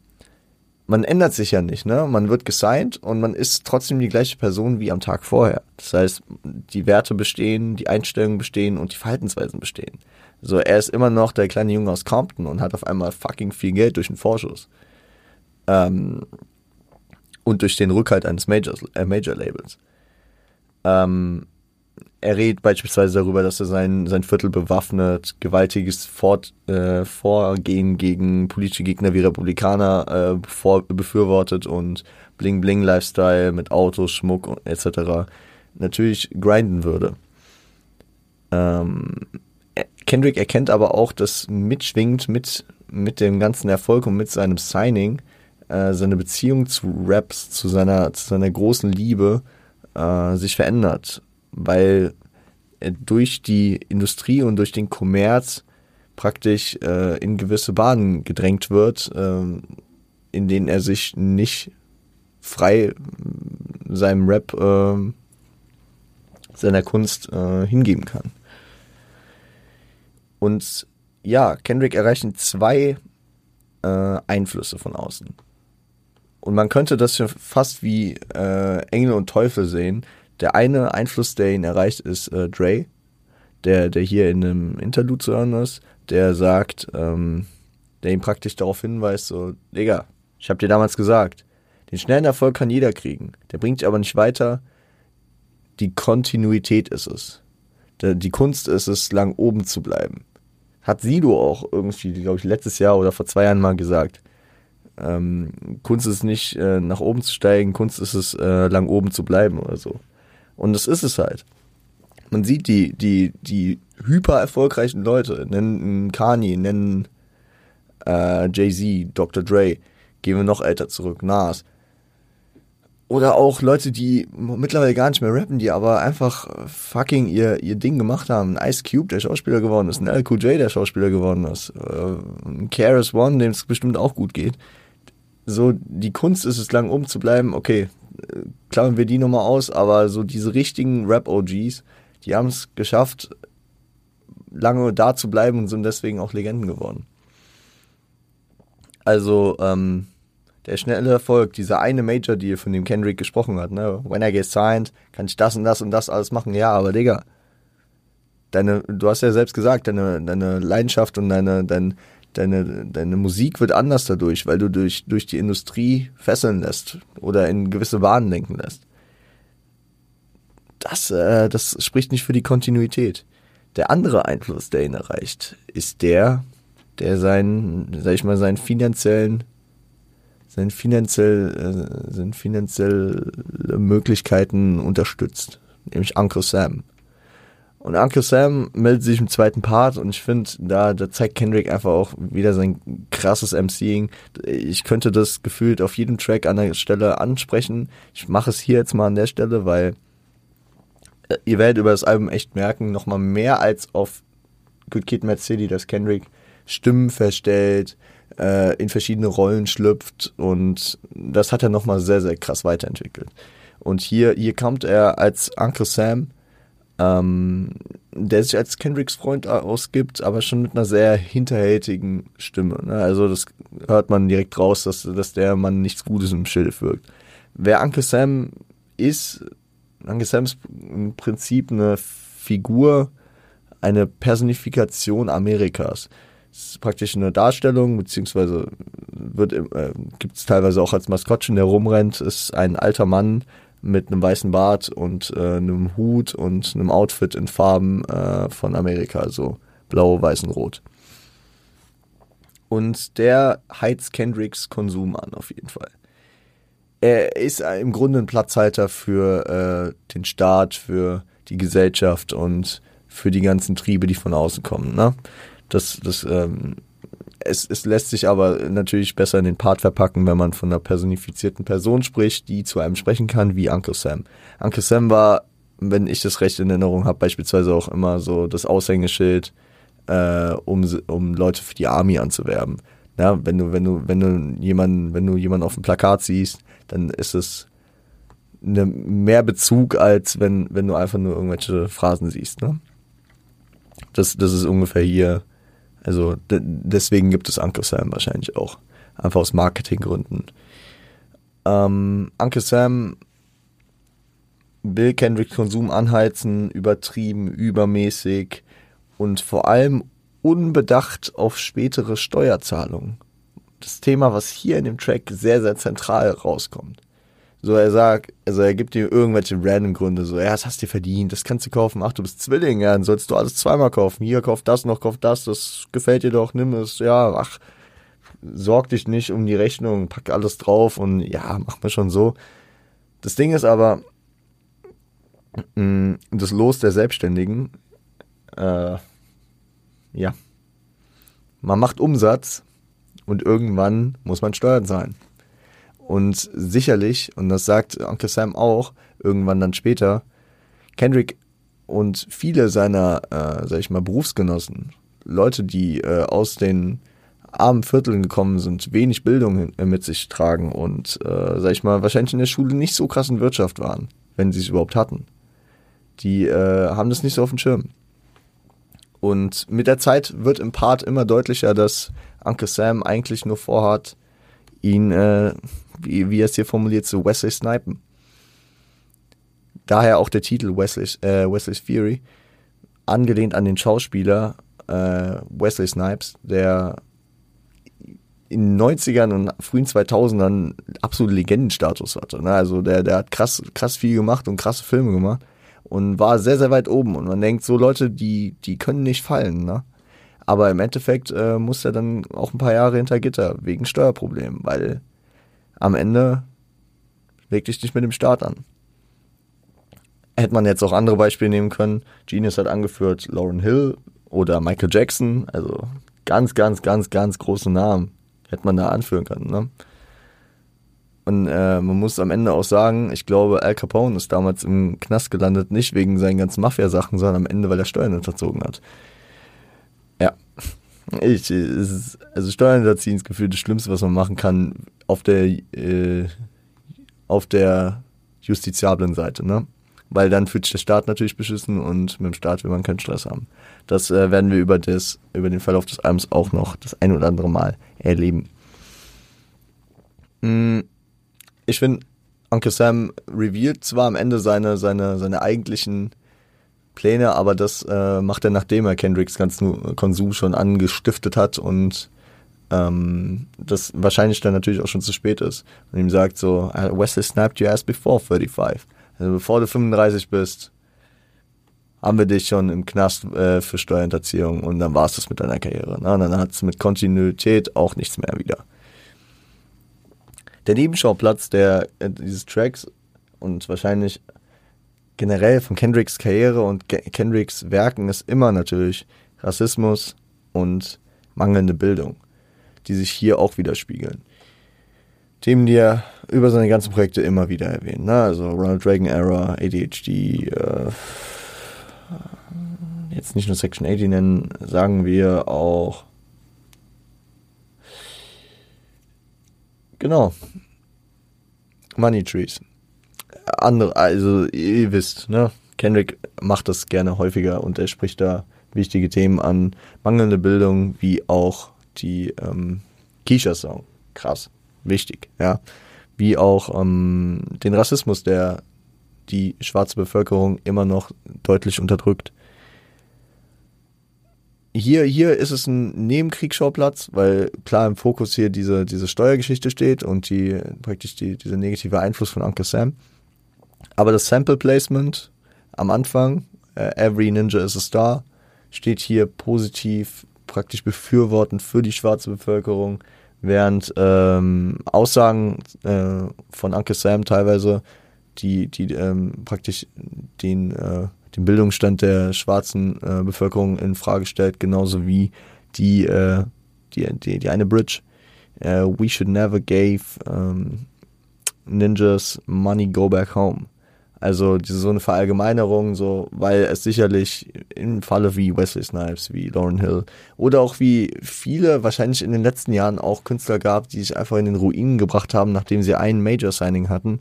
man ändert sich ja nicht, ne? Man wird gesigned und man ist trotzdem die gleiche Person wie am Tag vorher. Das heißt, die Werte bestehen, die Einstellungen bestehen und die Verhaltensweisen bestehen. So, er ist immer noch der kleine Junge aus Compton und hat auf einmal fucking viel Geld durch den Vorschuss. Ähm, und durch den Rückhalt eines Majors, äh, Major Labels. Ähm, er redet beispielsweise darüber, dass er sein, sein Viertel bewaffnet, gewaltiges Fort, äh, Vorgehen gegen politische Gegner wie Republikaner äh, vor, befürwortet und Bling-Bling-Lifestyle mit Autos, Schmuck etc. natürlich grinden würde. Ähm, Kendrick erkennt aber auch, dass mitschwingt mit, mit dem ganzen Erfolg und mit seinem Signing äh, seine Beziehung zu Raps, zu seiner, zu seiner großen Liebe äh, sich verändert weil durch die Industrie und durch den Kommerz praktisch äh, in gewisse Bahnen gedrängt wird, äh, in denen er sich nicht frei seinem Rap, äh, seiner Kunst äh, hingeben kann. Und ja, Kendrick erreichen zwei äh, Einflüsse von außen. Und man könnte das fast wie äh, Engel und Teufel sehen, der eine Einfluss, der ihn erreicht, ist äh, Dre, der, der hier in einem Interlude zu hören ist, der sagt, ähm, der ihn praktisch darauf hinweist, so, Digga, ich hab dir damals gesagt, den schnellen Erfolg kann jeder kriegen. Der bringt dich aber nicht weiter. Die Kontinuität ist es. Die Kunst ist es, lang oben zu bleiben. Hat Sido auch irgendwie, glaube ich, letztes Jahr oder vor zwei Jahren mal gesagt. Ähm, Kunst ist nicht äh, nach oben zu steigen, Kunst ist es, äh, lang oben zu bleiben oder so. Und das ist es halt. Man sieht die, die, die hyper erfolgreichen Leute, nennen Kanye, nennen äh, Jay-Z, Dr. Dre, gehen wir noch älter zurück, Nas. Oder auch Leute, die mittlerweile gar nicht mehr rappen, die aber einfach fucking ihr, ihr Ding gemacht haben. Ein Ice Cube, der Schauspieler geworden ist, ein LQJ, der Schauspieler geworden ist, äh, ein KRS One, dem es bestimmt auch gut geht. So, die Kunst ist es lang um zu bleiben, okay, klammern wir die nochmal aus, aber so diese richtigen Rap-OGs, die haben es geschafft, lange da zu bleiben und sind deswegen auch Legenden geworden. Also, ähm, der schnelle Erfolg, dieser eine Major Deal, von dem Kendrick gesprochen hat, ne? When I get signed, kann ich das und das und das alles machen. Ja, aber Digga, deine, du hast ja selbst gesagt, deine, deine Leidenschaft und deine, dein, deine, deine Musik wird anders dadurch, weil du durch, durch die Industrie fesseln lässt oder in gewisse Bahnen lenken lässt. Das, äh, das spricht nicht für die Kontinuität. Der andere Einfluss, der ihn erreicht, ist der, der seinen, sag ich mal, seinen finanziellen, seinen finanziell, äh, seine finanzielle Möglichkeiten unterstützt, nämlich Uncle Sam. Und Uncle Sam meldet sich im zweiten Part und ich finde, da, da zeigt Kendrick einfach auch wieder sein krasses MCing. Ich könnte das gefühlt auf jedem Track an der Stelle ansprechen. Ich mache es hier jetzt mal an der Stelle, weil äh, ihr werdet über das Album echt merken, nochmal mehr als auf Good Kid, Mad City, dass Kendrick Stimmen verstellt, äh, in verschiedene Rollen schlüpft und das hat er nochmal sehr, sehr krass weiterentwickelt. Und hier, hier kommt er als Uncle Sam, ähm, der sich als Kendricks Freund ausgibt, aber schon mit einer sehr hinterhältigen Stimme. Ne? Also das hört man direkt raus, dass, dass der Mann nichts Gutes im Schilf wirkt. Wer Uncle Sam ist, Uncle Sam ist im Prinzip eine Figur, eine Personifikation Amerikas. Es ist praktisch eine Darstellung, beziehungsweise äh, gibt es teilweise auch als Maskottchen, der rumrennt, ist ein alter Mann mit einem weißen Bart und äh, einem Hut und einem Outfit in Farben äh, von Amerika, also blau, weiß und rot. Und der heizt Kendricks Konsum an, auf jeden Fall. Er ist im Grunde ein Platzhalter für äh, den Staat, für die Gesellschaft und für die ganzen Triebe, die von außen kommen. Ne? Das, das, ähm, es, es lässt sich aber natürlich besser in den Part verpacken, wenn man von einer personifizierten Person spricht, die zu einem sprechen kann, wie Uncle Sam. Uncle Sam war, wenn ich das recht in Erinnerung habe, beispielsweise auch immer so das Aushängeschild, äh, um, um Leute für die Army anzuwerben. Ja, wenn du, wenn du, wenn du jemanden, wenn du jemanden auf dem Plakat siehst, dann ist es eine, mehr Bezug, als wenn, wenn du einfach nur irgendwelche Phrasen siehst. Ne? Das, das ist ungefähr hier also deswegen gibt es Uncle Sam wahrscheinlich auch. Einfach aus Marketinggründen. Ähm, Uncle Sam will Kendrick Konsum anheizen, übertrieben, übermäßig und vor allem unbedacht auf spätere Steuerzahlungen. Das Thema, was hier in dem Track sehr, sehr zentral rauskommt. So, er sagt, also er gibt dir irgendwelche random Gründe, so, ja, das hast du dir verdient, das kannst du kaufen, ach, du bist Zwilling, ja, dann sollst du alles zweimal kaufen. Hier, kauf das noch, kauf das, das gefällt dir doch, nimm es, ja, ach, sorg dich nicht um die Rechnung, pack alles drauf und ja, mach mir schon so. Das Ding ist aber, mm, das Los der Selbstständigen, äh, ja, man macht Umsatz und irgendwann muss man Steuern zahlen. Und sicherlich, und das sagt Uncle Sam auch, irgendwann dann später, Kendrick und viele seiner, äh, sag ich mal, Berufsgenossen, Leute, die äh, aus den armen Vierteln gekommen sind, wenig Bildung äh, mit sich tragen und, äh, sag ich mal, wahrscheinlich in der Schule nicht so krass in Wirtschaft waren, wenn sie es überhaupt hatten. Die äh, haben das nicht so auf dem Schirm. Und mit der Zeit wird im Part immer deutlicher, dass Uncle Sam eigentlich nur vorhat, ihn äh, wie, wie er es hier formuliert, so Wesley snipen. Daher auch der Titel Wesley, äh, Wesley's Fury, angelehnt an den Schauspieler, äh, Wesley Snipes, der in den 90ern und frühen 2000ern absolut Legendenstatus hatte. Ne? Also der, der hat krass, krass viel gemacht und krasse Filme gemacht und war sehr, sehr weit oben. Und man denkt, so Leute, die, die können nicht fallen. Ne? Aber im Endeffekt äh, muss er dann auch ein paar Jahre hinter Gitter wegen Steuerproblemen, weil am Ende leg dich nicht mit dem Staat an. Hätte man jetzt auch andere Beispiele nehmen können. Genius hat angeführt Lauren Hill oder Michael Jackson, also ganz, ganz, ganz, ganz große Namen hätte man da anführen können. Ne? Und äh, man muss am Ende auch sagen, ich glaube, Al Capone ist damals im Knast gelandet, nicht wegen seinen ganzen Mafia-Sachen, sondern am Ende, weil er Steuern unterzogen hat. Ja. Ich, ist, also Steuern hinterziehen ist gefühlt das Schlimmste, was man machen kann auf der, äh, auf der justiziablen Seite, ne? Weil dann fühlt sich der Staat natürlich beschissen und mit dem Staat will man keinen Stress haben. Das äh, werden wir über, das, über den Verlauf des Albums auch noch das ein oder andere Mal erleben. Mm, ich finde, Uncle Sam revealed zwar am Ende seine, seine, seine eigentlichen Pläne, aber das äh, macht er, nachdem er Kendricks ganzen Konsum schon angestiftet hat und ähm, das wahrscheinlich dann natürlich auch schon zu spät ist. Und ihm sagt so, Wesley snapped your ass before 35. Also bevor du 35 bist, haben wir dich schon im Knast äh, für Steuerhinterziehung und dann war es das mit deiner Karriere. Ne? Und dann hat es mit Kontinuität auch nichts mehr wieder. Der Nebenschauplatz der, äh, dieses Tracks und wahrscheinlich generell von Kendricks Karriere und Kendricks Werken ist immer natürlich Rassismus und mangelnde Bildung, die sich hier auch widerspiegeln. Themen, die er über seine ganzen Projekte immer wieder erwähnt. Ne? Also Ronald Reagan Era, ADHD, äh, jetzt nicht nur Section 80 nennen, sagen wir auch genau Money Trees andere, also ihr wisst, ne? Kendrick macht das gerne häufiger und er spricht da wichtige Themen an. Mangelnde Bildung wie auch die ähm, Keisha-Song. Krass. Wichtig, ja. Wie auch ähm, den Rassismus, der die schwarze Bevölkerung immer noch deutlich unterdrückt. Hier, hier ist es ein Nebenkriegsschauplatz, weil klar im Fokus hier diese, diese Steuergeschichte steht und die praktisch die, dieser negative Einfluss von Uncle Sam. Aber das Sample Placement am Anfang, äh, Every Ninja is a Star, steht hier positiv, praktisch befürwortend für die schwarze Bevölkerung, während ähm, Aussagen äh, von Uncle Sam teilweise, die, die ähm, praktisch den, äh, den Bildungsstand der schwarzen äh, Bevölkerung in Frage stellt, genauso wie die, äh, die, die, die eine Bridge. Uh, we should never give um, ninjas money go back home. Also diese, so eine Verallgemeinerung, so, weil es sicherlich im Falle wie Wesley Snipes, wie Lauren Hill oder auch wie viele wahrscheinlich in den letzten Jahren auch Künstler gab, die sich einfach in den Ruinen gebracht haben, nachdem sie ein Major-Signing hatten.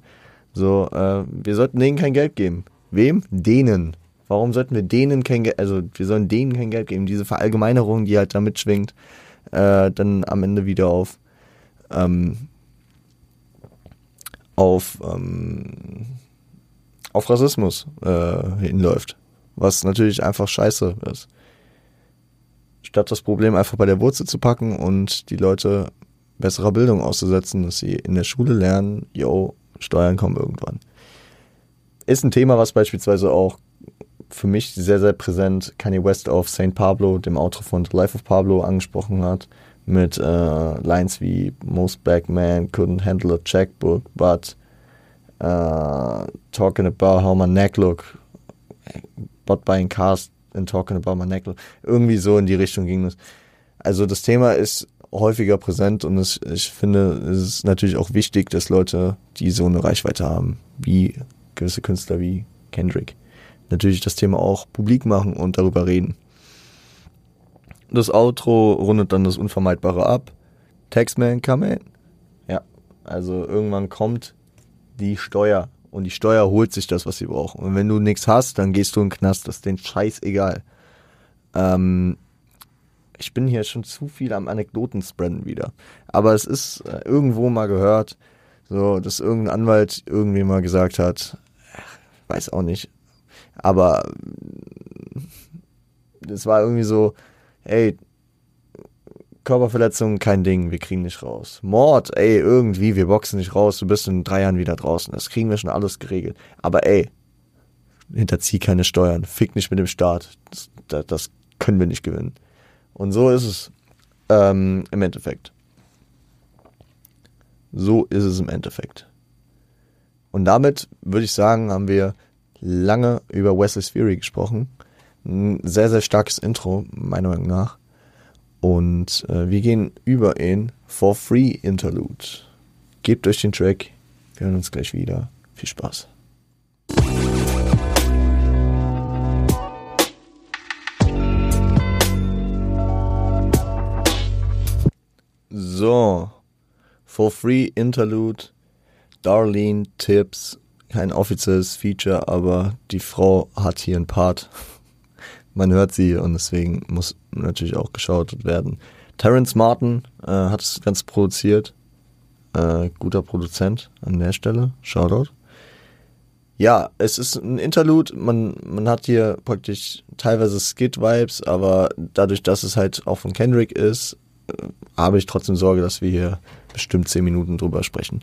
So, äh, wir sollten denen kein Geld geben. Wem? Denen. Warum sollten wir denen kein Geld, also wir sollen denen kein Geld geben? Diese Verallgemeinerung, die halt da mitschwingt, äh, dann am Ende wieder auf, ähm, auf, ähm, auf Rassismus äh, hinläuft. Was natürlich einfach scheiße ist. Statt das Problem einfach bei der Wurzel zu packen und die Leute besserer Bildung auszusetzen, dass sie in der Schule lernen, yo, Steuern kommen irgendwann. Ist ein Thema, was beispielsweise auch für mich sehr, sehr präsent Kanye West auf St. Pablo, dem Autor von The Life of Pablo, angesprochen hat. Mit äh, Lines wie Most black men couldn't handle a checkbook, but uh, talking about how my neck look, but buying cars and talking about my neck look. Irgendwie so in die Richtung ging es. Also das Thema ist häufiger präsent und es, ich finde, es ist natürlich auch wichtig, dass Leute, die so eine Reichweite haben, wie gewisse Künstler wie Kendrick, natürlich das Thema auch publik machen und darüber reden. Das Outro rundet dann das Unvermeidbare ab. Taxman come in. Ja, also irgendwann kommt die Steuer. Und die Steuer holt sich das, was sie braucht. Und wenn du nichts hast, dann gehst du in den Knast. Das ist den Scheiß egal. Ähm, ich bin hier schon zu viel am Anekdoten spreaden wieder. Aber es ist äh, irgendwo mal gehört, so, dass irgendein Anwalt irgendwie mal gesagt hat, weiß auch nicht. Aber es war irgendwie so, ey, Körperverletzung, kein Ding, wir kriegen nicht raus. Mord, ey, irgendwie, wir boxen nicht raus, du bist in drei Jahren wieder draußen. Das kriegen wir schon alles geregelt. Aber ey, hinterzieh keine Steuern, fick nicht mit dem Staat. Das, das, das können wir nicht gewinnen. Und so ist es ähm, im Endeffekt. So ist es im Endeffekt. Und damit würde ich sagen, haben wir lange über Wesley Fury gesprochen. Ein sehr, sehr starkes Intro, meiner Meinung nach. Und äh, wir gehen über in For Free Interlude. Gebt euch den Track. Wir hören uns gleich wieder. Viel Spaß. So, For Free Interlude, Darlene Tips, kein offizielles Feature, aber die Frau hat hier einen Part man hört sie und deswegen muss natürlich auch geschaut werden. Terence Martin äh, hat das Ganze produziert. Äh, guter Produzent an der Stelle. Shoutout. Ja, es ist ein Interlude. Man, man hat hier praktisch teilweise Skit-Vibes, aber dadurch, dass es halt auch von Kendrick ist, äh, habe ich trotzdem Sorge, dass wir hier bestimmt 10 Minuten drüber sprechen.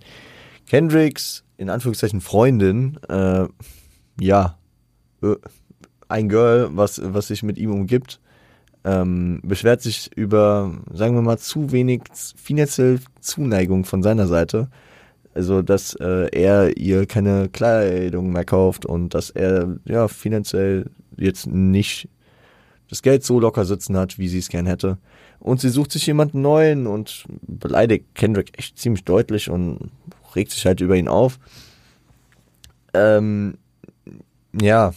Kendricks, in Anführungszeichen Freundin, äh, ja, äh, ein Girl, was, was sich mit ihm umgibt, ähm, beschwert sich über, sagen wir mal, zu wenig finanzielle Zuneigung von seiner Seite. Also, dass äh, er ihr keine Kleidung mehr kauft und dass er ja finanziell jetzt nicht das Geld so locker sitzen hat, wie sie es gern hätte. Und sie sucht sich jemanden neuen und beleidigt Kendrick echt ziemlich deutlich und regt sich halt über ihn auf. Ähm, ja,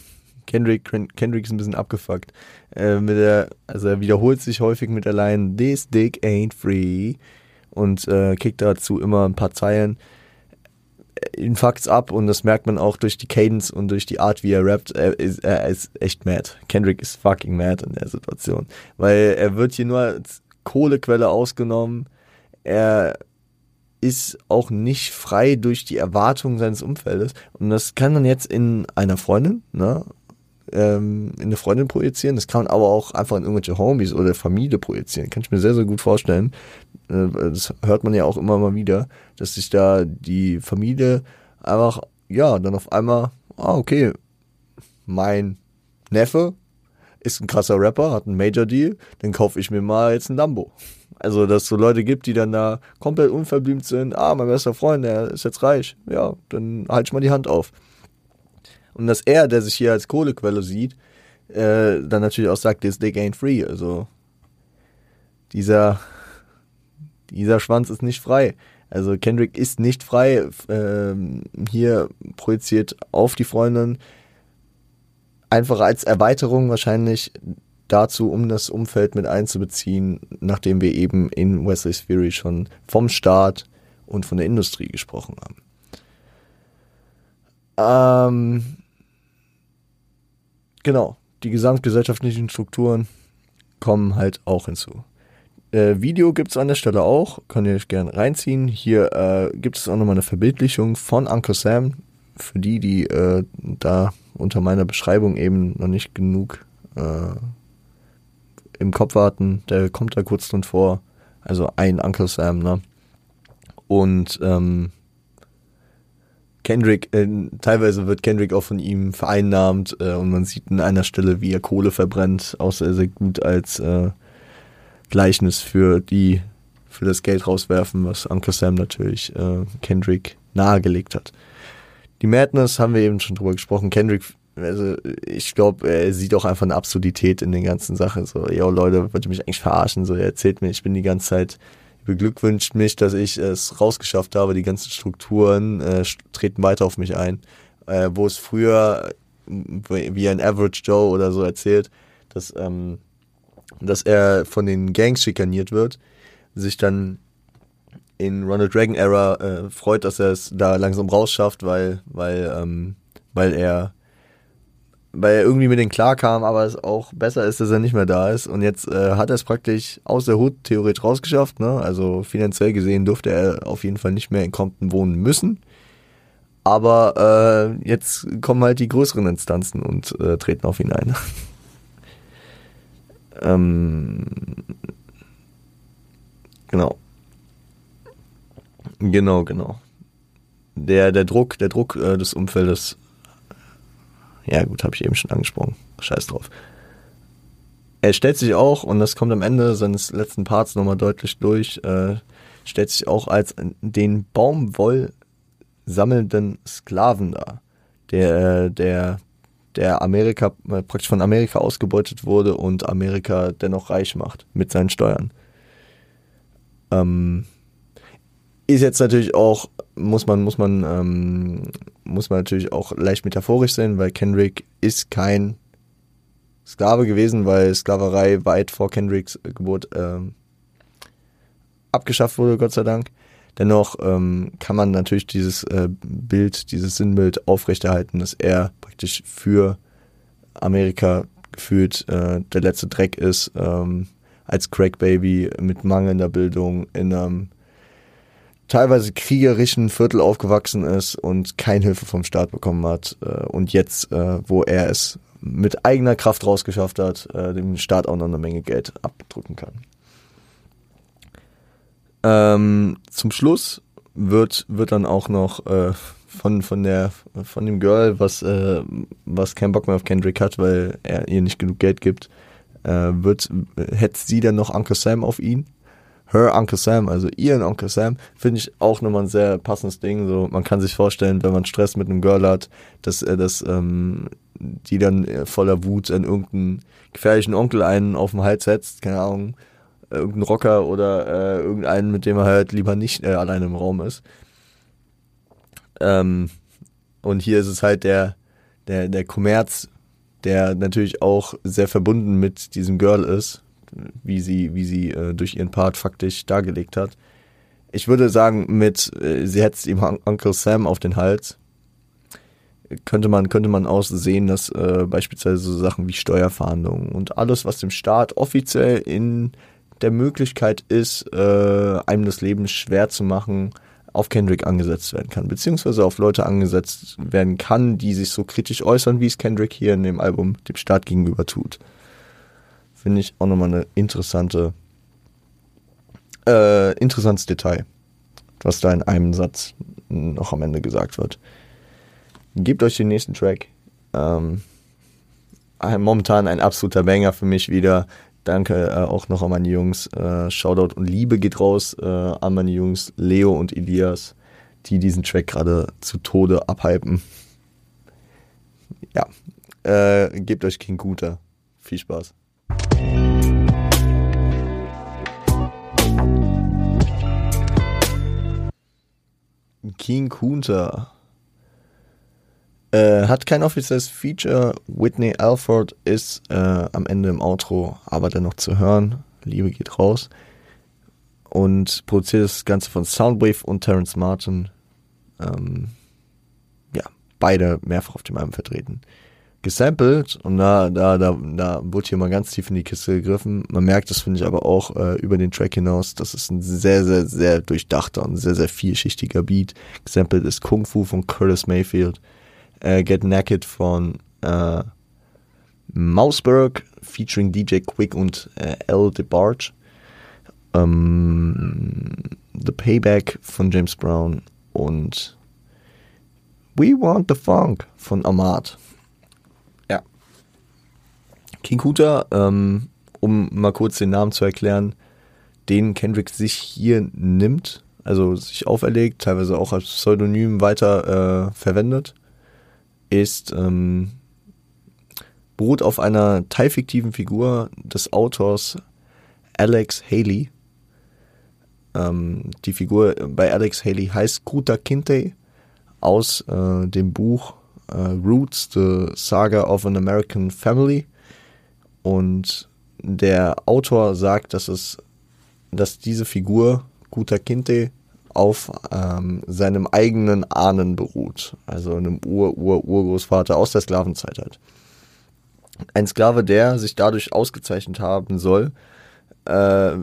Kendrick, Kendrick ist ein bisschen abgefuckt. Äh, mit der, also er wiederholt sich häufig mit der Line This dick ain't free und äh, kickt dazu immer ein paar Zeilen. Äh, ihn fuckt's ab und das merkt man auch durch die Cadence und durch die Art, wie er rappt. Er ist, er ist echt mad. Kendrick ist fucking mad in der Situation. Weil er wird hier nur als Kohlequelle ausgenommen. Er ist auch nicht frei durch die Erwartungen seines Umfeldes. Und das kann man jetzt in einer Freundin, ne, ähm, in eine Freundin projizieren. Das kann man aber auch einfach in irgendwelche Homies oder Familie projizieren. Kann ich mir sehr, sehr gut vorstellen. Äh, das hört man ja auch immer mal wieder, dass sich da die Familie einfach, ja, dann auf einmal, ah, okay, mein Neffe ist ein krasser Rapper, hat einen Major Deal, dann kaufe ich mir mal jetzt ein Lambo. Also, dass es so Leute gibt, die dann da komplett unverblümt sind, ah, mein bester Freund, der ist jetzt reich, ja, dann halt ich mal die Hand auf. Und dass er, der sich hier als Kohlequelle sieht, äh, dann natürlich auch sagt, this dick ain't free. Also dieser, dieser Schwanz ist nicht frei. Also Kendrick ist nicht frei, äh, hier projiziert auf die Freundin. Einfach als Erweiterung wahrscheinlich dazu, um das Umfeld mit einzubeziehen, nachdem wir eben in Wesley's Fury schon vom Staat und von der Industrie gesprochen haben. Ähm, Genau, die gesamtgesellschaftlichen Strukturen kommen halt auch hinzu. Äh, Video gibt es an der Stelle auch, könnt ihr euch gerne reinziehen. Hier äh, gibt es auch nochmal eine Verbildlichung von Uncle Sam. Für die, die äh, da unter meiner Beschreibung eben noch nicht genug äh, im Kopf hatten, der kommt da kurz drin vor. Also ein Uncle Sam, ne? Und ähm, Kendrick, äh, teilweise wird Kendrick auch von ihm vereinnahmt äh, und man sieht an einer Stelle, wie er Kohle verbrennt, auch sehr, sehr gut als äh, Gleichnis für die, für das Geld rauswerfen, was Uncle Sam natürlich äh, Kendrick nahegelegt hat. Die Madness haben wir eben schon drüber gesprochen. Kendrick, also ich glaube, er sieht auch einfach eine Absurdität in den ganzen Sachen. So, yo Leute, wollt ihr mich eigentlich verarschen? So, er erzählt mir, ich bin die ganze Zeit beglückwünscht mich, dass ich es rausgeschafft habe. Die ganzen Strukturen äh, treten weiter auf mich ein. Äh, wo es früher, wie ein Average Joe oder so erzählt, dass, ähm, dass er von den Gangs schikaniert wird, sich dann in Ronald Reagan Era äh, freut, dass er es da langsam rausschafft, weil, weil, ähm, weil er weil er irgendwie mit denen klarkam, aber es auch besser ist, dass er nicht mehr da ist. Und jetzt äh, hat er es praktisch aus der Hut theoretisch rausgeschafft. Ne? Also finanziell gesehen durfte er auf jeden Fall nicht mehr in Compton wohnen müssen. Aber äh, jetzt kommen halt die größeren Instanzen und äh, treten auf ihn ein. Ähm, genau. Genau, genau. Der, der Druck, der Druck äh, des Umfeldes, ja gut, habe ich eben schon angesprochen. Scheiß drauf. Er stellt sich auch, und das kommt am Ende seines letzten Parts nochmal deutlich durch, äh, stellt sich auch als den Baumwoll sammelnden Sklaven dar, der, der, der Amerika, äh, praktisch von Amerika ausgebeutet wurde und Amerika dennoch reich macht mit seinen Steuern. Ähm, ist jetzt natürlich auch, muss man, muss man, ähm, muss man natürlich auch leicht metaphorisch sehen, weil Kendrick ist kein Sklave gewesen, weil Sklaverei weit vor Kendricks Geburt ähm, abgeschafft wurde, Gott sei Dank. Dennoch ähm, kann man natürlich dieses äh, Bild, dieses Sinnbild aufrechterhalten, dass er praktisch für Amerika gefühlt äh, der letzte Dreck ist, ähm, als Crack-Baby mit mangelnder Bildung in einem teilweise kriegerischen Viertel aufgewachsen ist und keine Hilfe vom Staat bekommen hat äh, und jetzt, äh, wo er es mit eigener Kraft rausgeschafft hat, äh, dem Staat auch noch eine Menge Geld abdrücken kann. Ähm, zum Schluss wird, wird dann auch noch äh, von, von, der, von dem Girl, was, äh, was keinen Bock mehr auf Kendrick hat, weil er ihr nicht genug Geld gibt, äh, wird, hetzt sie dann noch Uncle Sam auf ihn. Her Uncle Sam, also ihren Uncle Sam, finde ich auch nochmal ein sehr passendes Ding. So, man kann sich vorstellen, wenn man Stress mit einem Girl hat, dass er das, ähm, die dann voller Wut an irgendeinen gefährlichen Onkel einen auf den Hals setzt, keine Ahnung, irgendein Rocker oder äh, irgendeinen, mit dem er halt lieber nicht äh, alleine im Raum ist. Ähm, und hier ist es halt der, der, der Kommerz, der natürlich auch sehr verbunden mit diesem Girl ist, wie sie, wie sie äh, durch ihren Part faktisch dargelegt hat. Ich würde sagen, mit äh, sie hetzt ihm Uncle Sam auf den Hals, könnte man, könnte man auch sehen, dass äh, beispielsweise so Sachen wie Steuerverhandlungen und alles, was dem Staat offiziell in der Möglichkeit ist, äh, einem das Leben schwer zu machen, auf Kendrick angesetzt werden kann, beziehungsweise auf Leute angesetzt werden kann, die sich so kritisch äußern, wie es Kendrick hier in dem Album dem Staat gegenüber tut. Finde ich auch nochmal eine interessante, äh, interessantes Detail, was da in einem Satz noch am Ende gesagt wird. Gebt euch den nächsten Track. Ähm, momentan ein absoluter Banger für mich wieder. Danke äh, auch noch an meine Jungs. Äh, Shoutout und Liebe geht raus äh, an meine Jungs Leo und Elias, die diesen Track gerade zu Tode abhypen. Ja, äh, gebt euch King Guter. Viel Spaß. King Kunter äh, hat kein offizielles Feature. Whitney Alford ist äh, am Ende im Outro, aber dennoch zu hören. Liebe geht raus. Und produziert das Ganze von Soundwave und Terence Martin. Ähm, ja, beide mehrfach auf dem Album vertreten. Gesampelt und da, da, da, da wurde hier mal ganz tief in die Kiste gegriffen. Man merkt das, finde ich, aber auch äh, über den Track hinaus. Das ist ein sehr, sehr, sehr durchdachter und sehr, sehr vielschichtiger Beat. Gesampelt ist Kung Fu von Curtis Mayfield äh, Get Naked von äh, Mouseberg featuring DJ Quick und äh, L. DeBarge. Ähm, the Payback von James Brown und We Want the Funk von Ahmad. Ja. King Kuta, ähm, um mal kurz den Namen zu erklären, den Kendrick sich hier nimmt, also sich auferlegt, teilweise auch als Pseudonym weiter äh, verwendet ist, ähm, beruht auf einer teilfiktiven Figur des Autors Alex Haley. Ähm, die Figur bei Alex Haley heißt Kuta Kinte aus äh, dem Buch äh, Roots, The Saga of an American Family. Und der Autor sagt, dass es, dass diese Figur Kuta Kinte auf ähm, seinem eigenen Ahnen beruht, also einem Ur-Ur-Urgroßvater aus der Sklavenzeit halt. Ein Sklave, der sich dadurch ausgezeichnet haben soll, äh,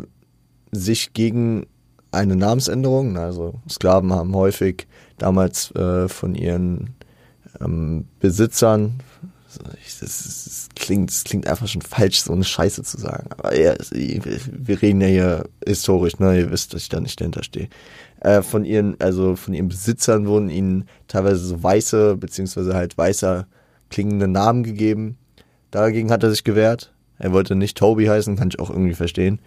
sich gegen eine Namensänderung, also Sklaven haben häufig damals äh, von ihren ähm, Besitzern Das, das, klingt, das klingt einfach schon falsch, so eine Scheiße zu sagen. Aber ja, wir reden ja hier historisch, ne? Ihr wisst, dass ich da nicht dahinter stehe. Äh, von ihren, also von ihren Besitzern wurden ihnen teilweise so weiße, beziehungsweise halt weißer klingende Namen gegeben. Dagegen hat er sich gewehrt. Er wollte nicht Toby heißen, kann ich auch irgendwie verstehen.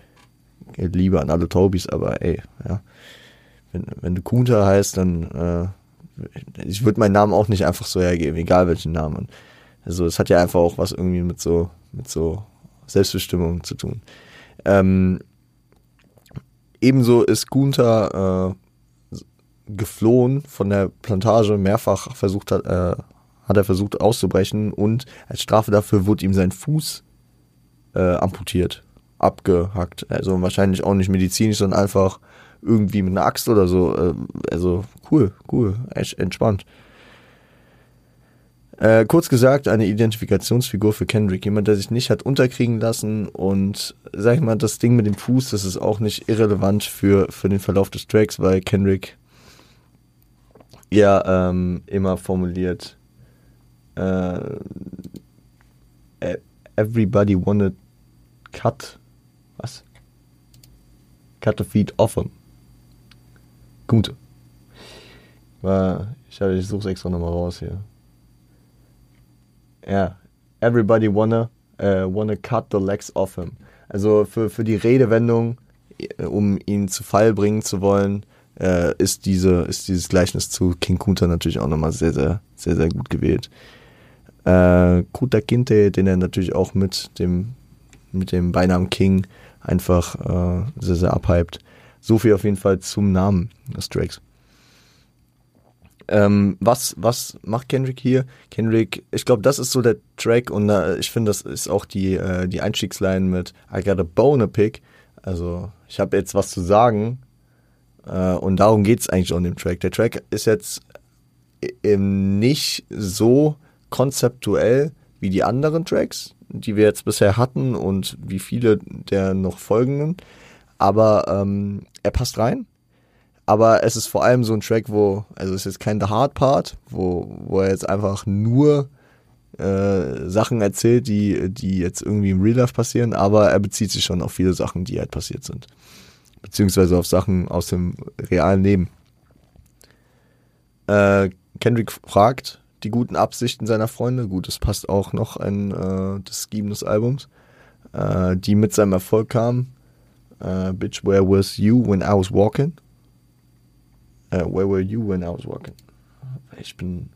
Liebe an alle Tobys, aber ey, ja. Wenn, wenn du Kunter heißt, dann äh, ich würde meinen Namen auch nicht einfach so hergeben, egal welchen Namen. Also es hat ja einfach auch was irgendwie mit so, mit so Selbstbestimmung zu tun. Ähm, ebenso ist Gunther äh, geflohen von der Plantage, mehrfach versucht hat, äh, hat er versucht auszubrechen und als Strafe dafür wurde ihm sein Fuß äh, amputiert, abgehackt. Also wahrscheinlich auch nicht medizinisch, sondern einfach irgendwie mit einer Axt oder so. Äh, also cool, cool, echt entspannt. Äh, kurz gesagt, eine Identifikationsfigur für Kendrick. Jemand, der sich nicht hat unterkriegen lassen und, sag ich mal, das Ding mit dem Fuß, das ist auch nicht irrelevant für, für den Verlauf des Tracks, weil Kendrick ja ähm, immer formuliert, äh, everybody wanted cut, was? Cut the feet off him. Gute. Ich, ich suche es extra nochmal raus hier. Ja, everybody wanna, uh, wanna cut the legs off him. Also für, für die Redewendung, äh, um ihn zu Fall bringen zu wollen, äh, ist, diese, ist dieses Gleichnis zu King Kunta natürlich auch nochmal sehr, sehr, sehr, sehr gut gewählt. Äh, Kuta Kinte, den er natürlich auch mit dem, mit dem Beinamen King einfach äh, sehr, sehr abhypt. So viel auf jeden Fall zum Namen des Tracks. Ähm, was, was macht Kendrick hier? Kendrick, ich glaube, das ist so der Track und äh, ich finde, das ist auch die, äh, die Einstiegsline mit I got a bone a pick. Also, ich habe jetzt was zu sagen äh, und darum geht es eigentlich auch in dem Track. Der Track ist jetzt eben nicht so konzeptuell wie die anderen Tracks, die wir jetzt bisher hatten und wie viele der noch folgenden, aber ähm, er passt rein aber es ist vor allem so ein Track, wo, also es ist jetzt kein The Hard Part, wo, wo er jetzt einfach nur äh, Sachen erzählt, die, die jetzt irgendwie im Real Life passieren, aber er bezieht sich schon auf viele Sachen, die halt passiert sind. Beziehungsweise auf Sachen aus dem realen Leben. Äh, Kendrick fragt die guten Absichten seiner Freunde, gut, das passt auch noch an äh, das Scheme des Albums, äh, die mit seinem Erfolg kamen. Uh, Bitch, where was you when I was walking? Uh, where were you when I was walking? Ich bin.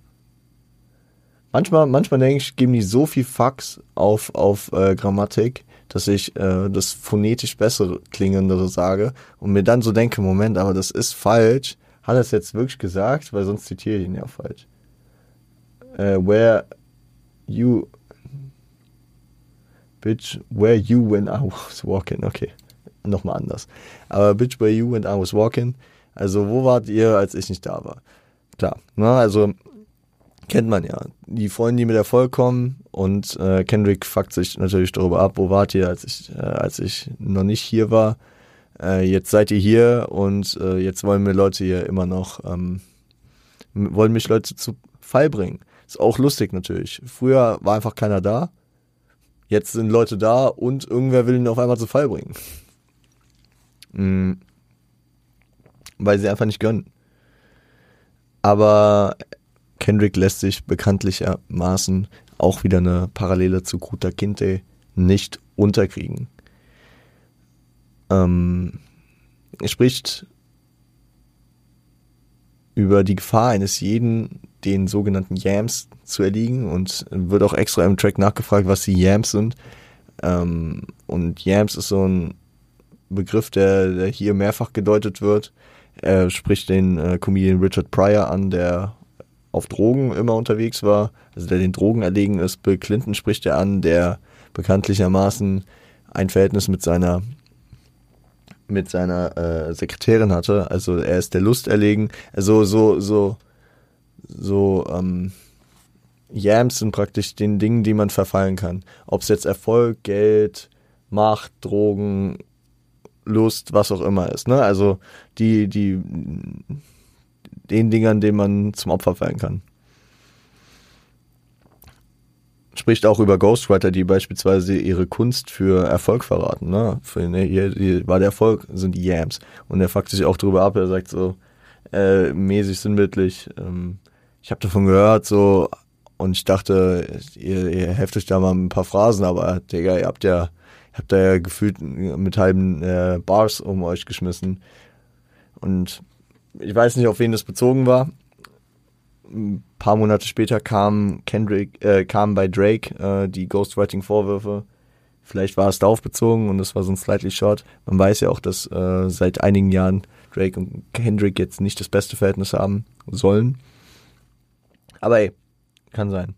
Manchmal, manchmal denke ich, geben die so viel Fax auf, auf äh, Grammatik, dass ich äh, das phonetisch bessere klingendere sage und mir dann so denke, Moment, aber das ist falsch. Hat er es jetzt wirklich gesagt? Weil sonst zitiere ich ihn ja falsch. Uh, where you Bitch, where you when I was walking. Okay, nochmal anders. Aber Bitch, where you when I was walking. Also, wo wart ihr, als ich nicht da war? Klar, ne, also kennt man ja. Die Freunde, die mit Erfolg kommen und äh, Kendrick fuckt sich natürlich darüber ab, wo wart ihr, als ich, äh, als ich noch nicht hier war. Äh, jetzt seid ihr hier und äh, jetzt wollen mir Leute hier immer noch, ähm, wollen mich Leute zu Fall bringen. Ist auch lustig natürlich. Früher war einfach keiner da. Jetzt sind Leute da und irgendwer will ihn auf einmal zu Fall bringen. Mhm weil sie einfach nicht gönnen. Aber Kendrick lässt sich bekanntlichermaßen auch wieder eine Parallele zu Kuta Kinte nicht unterkriegen. Ähm, er spricht über die Gefahr eines jeden, den sogenannten Yams zu erliegen und wird auch extra im Track nachgefragt, was die Yams sind. Ähm, und Yams ist so ein Begriff, der, der hier mehrfach gedeutet wird. Er spricht den äh, Comedian Richard Pryor an, der auf Drogen immer unterwegs war, also der den Drogen erlegen ist. Bill Clinton spricht er an, der bekanntlichermaßen ein Verhältnis mit seiner mit seiner äh, Sekretärin hatte. Also er ist der Lust erlegen. Also so so so ähm, Yams sind praktisch den Dingen, die man verfallen kann. Ob es jetzt Erfolg, Geld, Macht, Drogen, Lust, was auch immer ist. Ne? Also die, die, den Dingern, denen man zum Opfer fallen kann. spricht auch über Ghostwriter, die beispielsweise ihre Kunst für Erfolg verraten. Ne? Für, ne hier, hier war der Erfolg, sind die Yams. Und er fuckt sich auch drüber ab, er sagt so, äh, mäßig sinnbildlich, ähm, ich habe davon gehört, so, und ich dachte, ihr, ihr helft euch da mal mit ein paar Phrasen, aber Digga, ihr habt ja, habt da ja gefühlt mit halben äh, Bars um euch geschmissen. Und ich weiß nicht, auf wen das bezogen war. Ein paar Monate später kam Kendrick, äh, kam bei Drake äh, die Ghostwriting-Vorwürfe. Vielleicht war es darauf bezogen und das war so ein slightly short. Man weiß ja auch, dass äh, seit einigen Jahren Drake und Kendrick jetzt nicht das beste Verhältnis haben sollen. Aber ey, kann sein.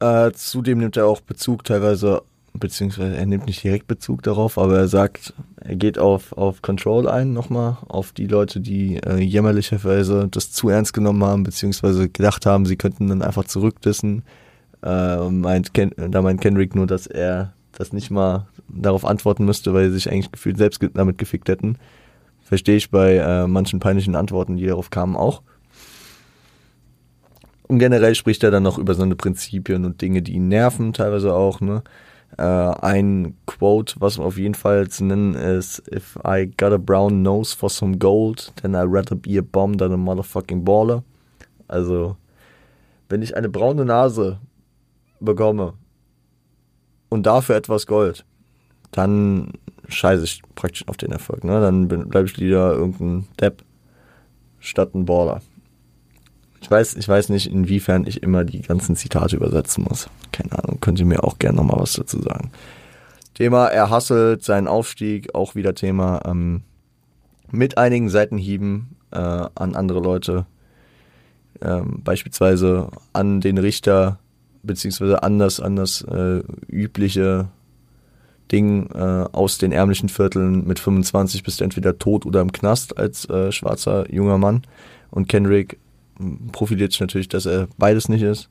Äh, zudem nimmt er auch Bezug teilweise, beziehungsweise er nimmt nicht direkt Bezug darauf, aber er sagt, er geht auf, auf Control ein nochmal, auf die Leute, die äh, jämmerlicherweise das zu ernst genommen haben, beziehungsweise gedacht haben, sie könnten dann einfach zurückdissen. Äh, meint Ken, da meint Kendrick nur, dass er das nicht mal darauf antworten müsste, weil sie sich eigentlich gefühlt selbst damit gefickt hätten. Verstehe ich bei äh, manchen peinlichen Antworten, die darauf kamen, auch. Und generell spricht er dann noch über seine Prinzipien und Dinge, die ihn nerven, teilweise auch, ne? Äh, ein Quote, was auf jeden Fall zu nennen ist, if I got a brown nose for some gold, then I'd rather be a bomb than a motherfucking baller. Also, wenn ich eine braune Nase bekomme und dafür etwas Gold, dann scheiße ich praktisch auf den Erfolg. Ne? Dann bleibe ich wieder irgendein Depp statt ein Baller. Ich weiß, ich weiß nicht, inwiefern ich immer die ganzen Zitate übersetzen muss. Keine Ahnung, könnt ihr mir auch gerne nochmal was dazu sagen. Thema, er hasselt seinen Aufstieg, auch wieder Thema, ähm, mit einigen Seitenhieben äh, an andere Leute, ähm, beispielsweise an den Richter, beziehungsweise anders, anders äh, übliche Ding äh, aus den ärmlichen Vierteln mit 25 bist du entweder tot oder im Knast als äh, schwarzer junger Mann. Und Kendrick profiliert sich natürlich, dass er beides nicht ist.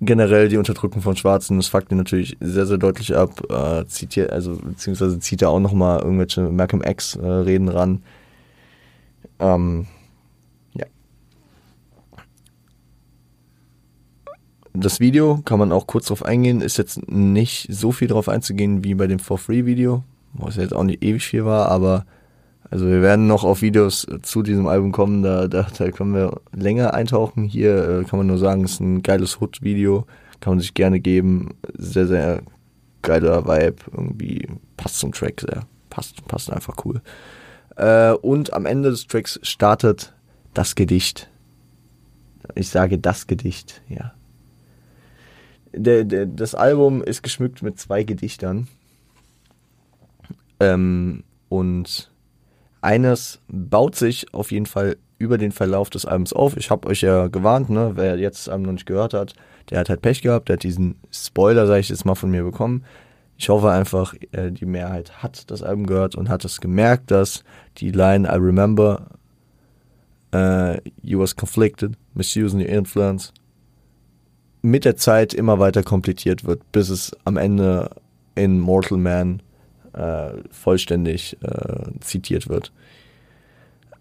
Generell die Unterdrückung von Schwarzen, das fuckt ihn natürlich sehr, sehr deutlich ab. Äh, zieht hier, also beziehungsweise zieht er auch nochmal irgendwelche Malcolm X-Reden äh, ran. Ähm, ja. Das Video kann man auch kurz drauf eingehen, ist jetzt nicht so viel drauf einzugehen wie bei dem For Free Video, wo es jetzt auch nicht ewig viel war, aber also wir werden noch auf Videos zu diesem Album kommen, da, da, da können wir länger eintauchen. Hier äh, kann man nur sagen, es ist ein geiles Hood-Video, kann man sich gerne geben. Sehr, sehr geiler Vibe, irgendwie passt zum Track sehr, passt, passt einfach cool. Äh, und am Ende des Tracks startet das Gedicht. Ich sage das Gedicht, ja. Der, der, das Album ist geschmückt mit zwei Gedichtern. Ähm, und eines baut sich auf jeden Fall über den Verlauf des Albums auf. Ich habe euch ja gewarnt, ne, wer jetzt das Album noch nicht gehört hat, der hat halt Pech gehabt, der hat diesen Spoiler, sage ich jetzt mal, von mir bekommen. Ich hoffe einfach, äh, die Mehrheit hat das Album gehört und hat es gemerkt, dass die Line I remember uh, you was conflicted, misusing your influence mit der Zeit immer weiter kompliziert wird, bis es am Ende in Mortal Man äh, vollständig äh, zitiert wird.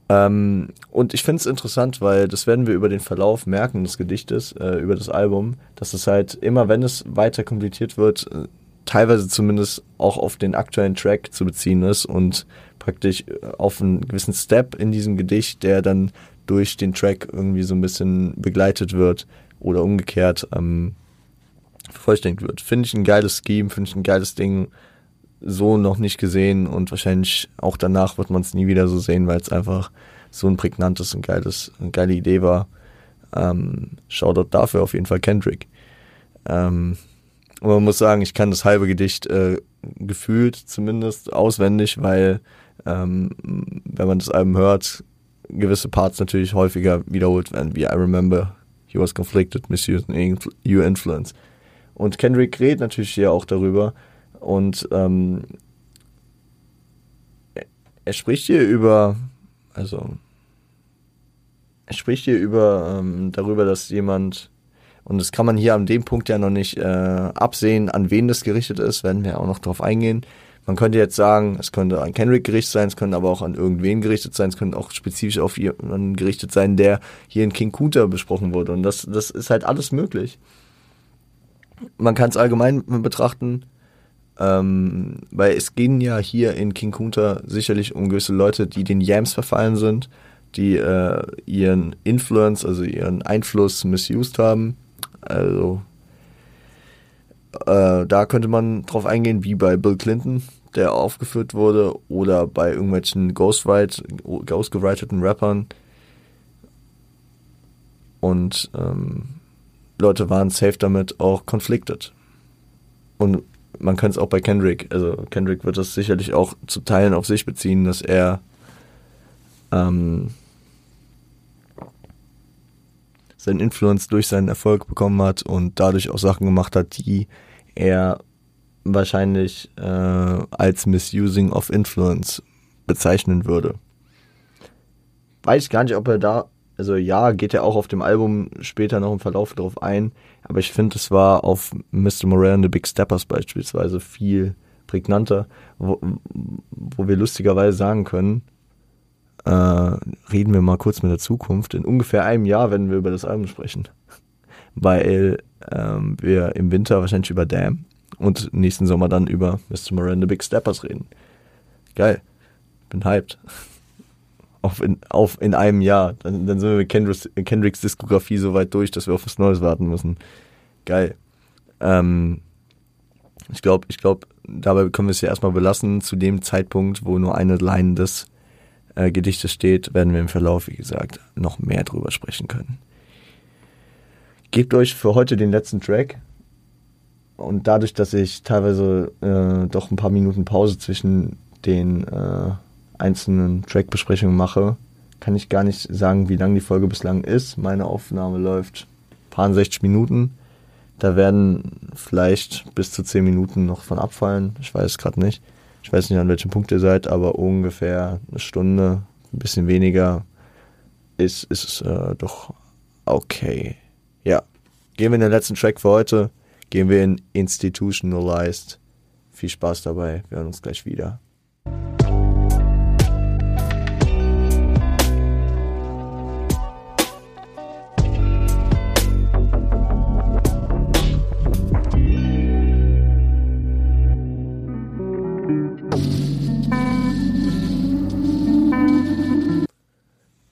Ähm, und ich finde es interessant, weil das werden wir über den Verlauf merken des Gedichtes, äh, über das Album, dass es halt immer, wenn es weiter kompliziert wird, äh, teilweise zumindest auch auf den aktuellen Track zu beziehen ist und praktisch äh, auf einen gewissen Step in diesem Gedicht, der dann durch den Track irgendwie so ein bisschen begleitet wird oder umgekehrt ähm, vervollständigt wird. Finde ich ein geiles Scheme, finde ich ein geiles Ding so noch nicht gesehen und wahrscheinlich auch danach wird man es nie wieder so sehen, weil es einfach so ein prägnantes und geiles, eine geile Idee war. Ähm, Shoutout dafür auf jeden Fall Kendrick. Ähm, und man muss sagen, ich kann das halbe Gedicht äh, gefühlt zumindest auswendig, weil ähm, wenn man das Album hört, gewisse Parts natürlich häufiger wiederholt werden, wie I remember he was conflicted, misusing your influence. Und Kendrick redet natürlich hier auch darüber, und ähm, er spricht hier über, also er spricht hier über ähm, darüber, dass jemand und das kann man hier an dem Punkt ja noch nicht äh, absehen, an wen das gerichtet ist, werden wir auch noch drauf eingehen. Man könnte jetzt sagen, es könnte an Kendrick gerichtet sein, es könnte aber auch an irgendwen gerichtet sein, es könnte auch spezifisch auf jemanden gerichtet sein, der hier in King Kunta besprochen wurde. Und das, das ist halt alles möglich. man kann es allgemein betrachten, ähm, weil es gehen ja hier in King Kunta sicherlich um gewisse Leute, die den Yams verfallen sind, die äh, ihren Influence, also ihren Einfluss misused haben. Also äh, da könnte man drauf eingehen, wie bei Bill Clinton, der aufgeführt wurde, oder bei irgendwelchen Ghostwrite, ghostgewriteten Rappern. Und ähm, Leute waren safe damit auch conflicted. Und man kann es auch bei Kendrick, also Kendrick wird das sicherlich auch zu Teilen auf sich beziehen, dass er ähm, seinen Influence durch seinen Erfolg bekommen hat und dadurch auch Sachen gemacht hat, die er wahrscheinlich äh, als Misusing of Influence bezeichnen würde. Weiß gar nicht, ob er da, also ja, geht er auch auf dem Album später noch im Verlauf darauf ein, aber ich finde, es war auf Mr. Morale and the Big Steppers beispielsweise viel prägnanter, wo, wo wir lustigerweise sagen können, äh, reden wir mal kurz mit der Zukunft. In ungefähr einem Jahr werden wir über das Album sprechen. Weil ähm, wir im Winter wahrscheinlich über Damn und nächsten Sommer dann über Mr. Miranda Big Steppers reden. Geil. Bin hyped. auf, in, auf in einem Jahr. Dann, dann sind wir mit Kendricks, Kendricks Diskografie so weit durch, dass wir auf was Neues warten müssen. Geil. Ähm, ich glaube, ich glaube, dabei können wir es ja erstmal belassen. Zu dem Zeitpunkt, wo nur eine Line des äh, Gedichtes steht, werden wir im Verlauf, wie gesagt, noch mehr drüber sprechen können. Gebt euch für heute den letzten Track. Und dadurch, dass ich teilweise äh, doch ein paar Minuten Pause zwischen den äh, einzelnen Trackbesprechungen mache, kann ich gar nicht sagen, wie lang die Folge bislang ist. Meine Aufnahme läuft paar 60 Minuten. Da werden vielleicht bis zu 10 Minuten noch von abfallen. Ich weiß es gerade nicht. Ich weiß nicht, an welchem Punkt ihr seid, aber ungefähr eine Stunde, ein bisschen weniger, ist, ist äh, doch okay. Ja. Gehen wir in den letzten Track für heute. Gehen wir in Institutionalized. Viel Spaß dabei. Wir hören uns gleich wieder.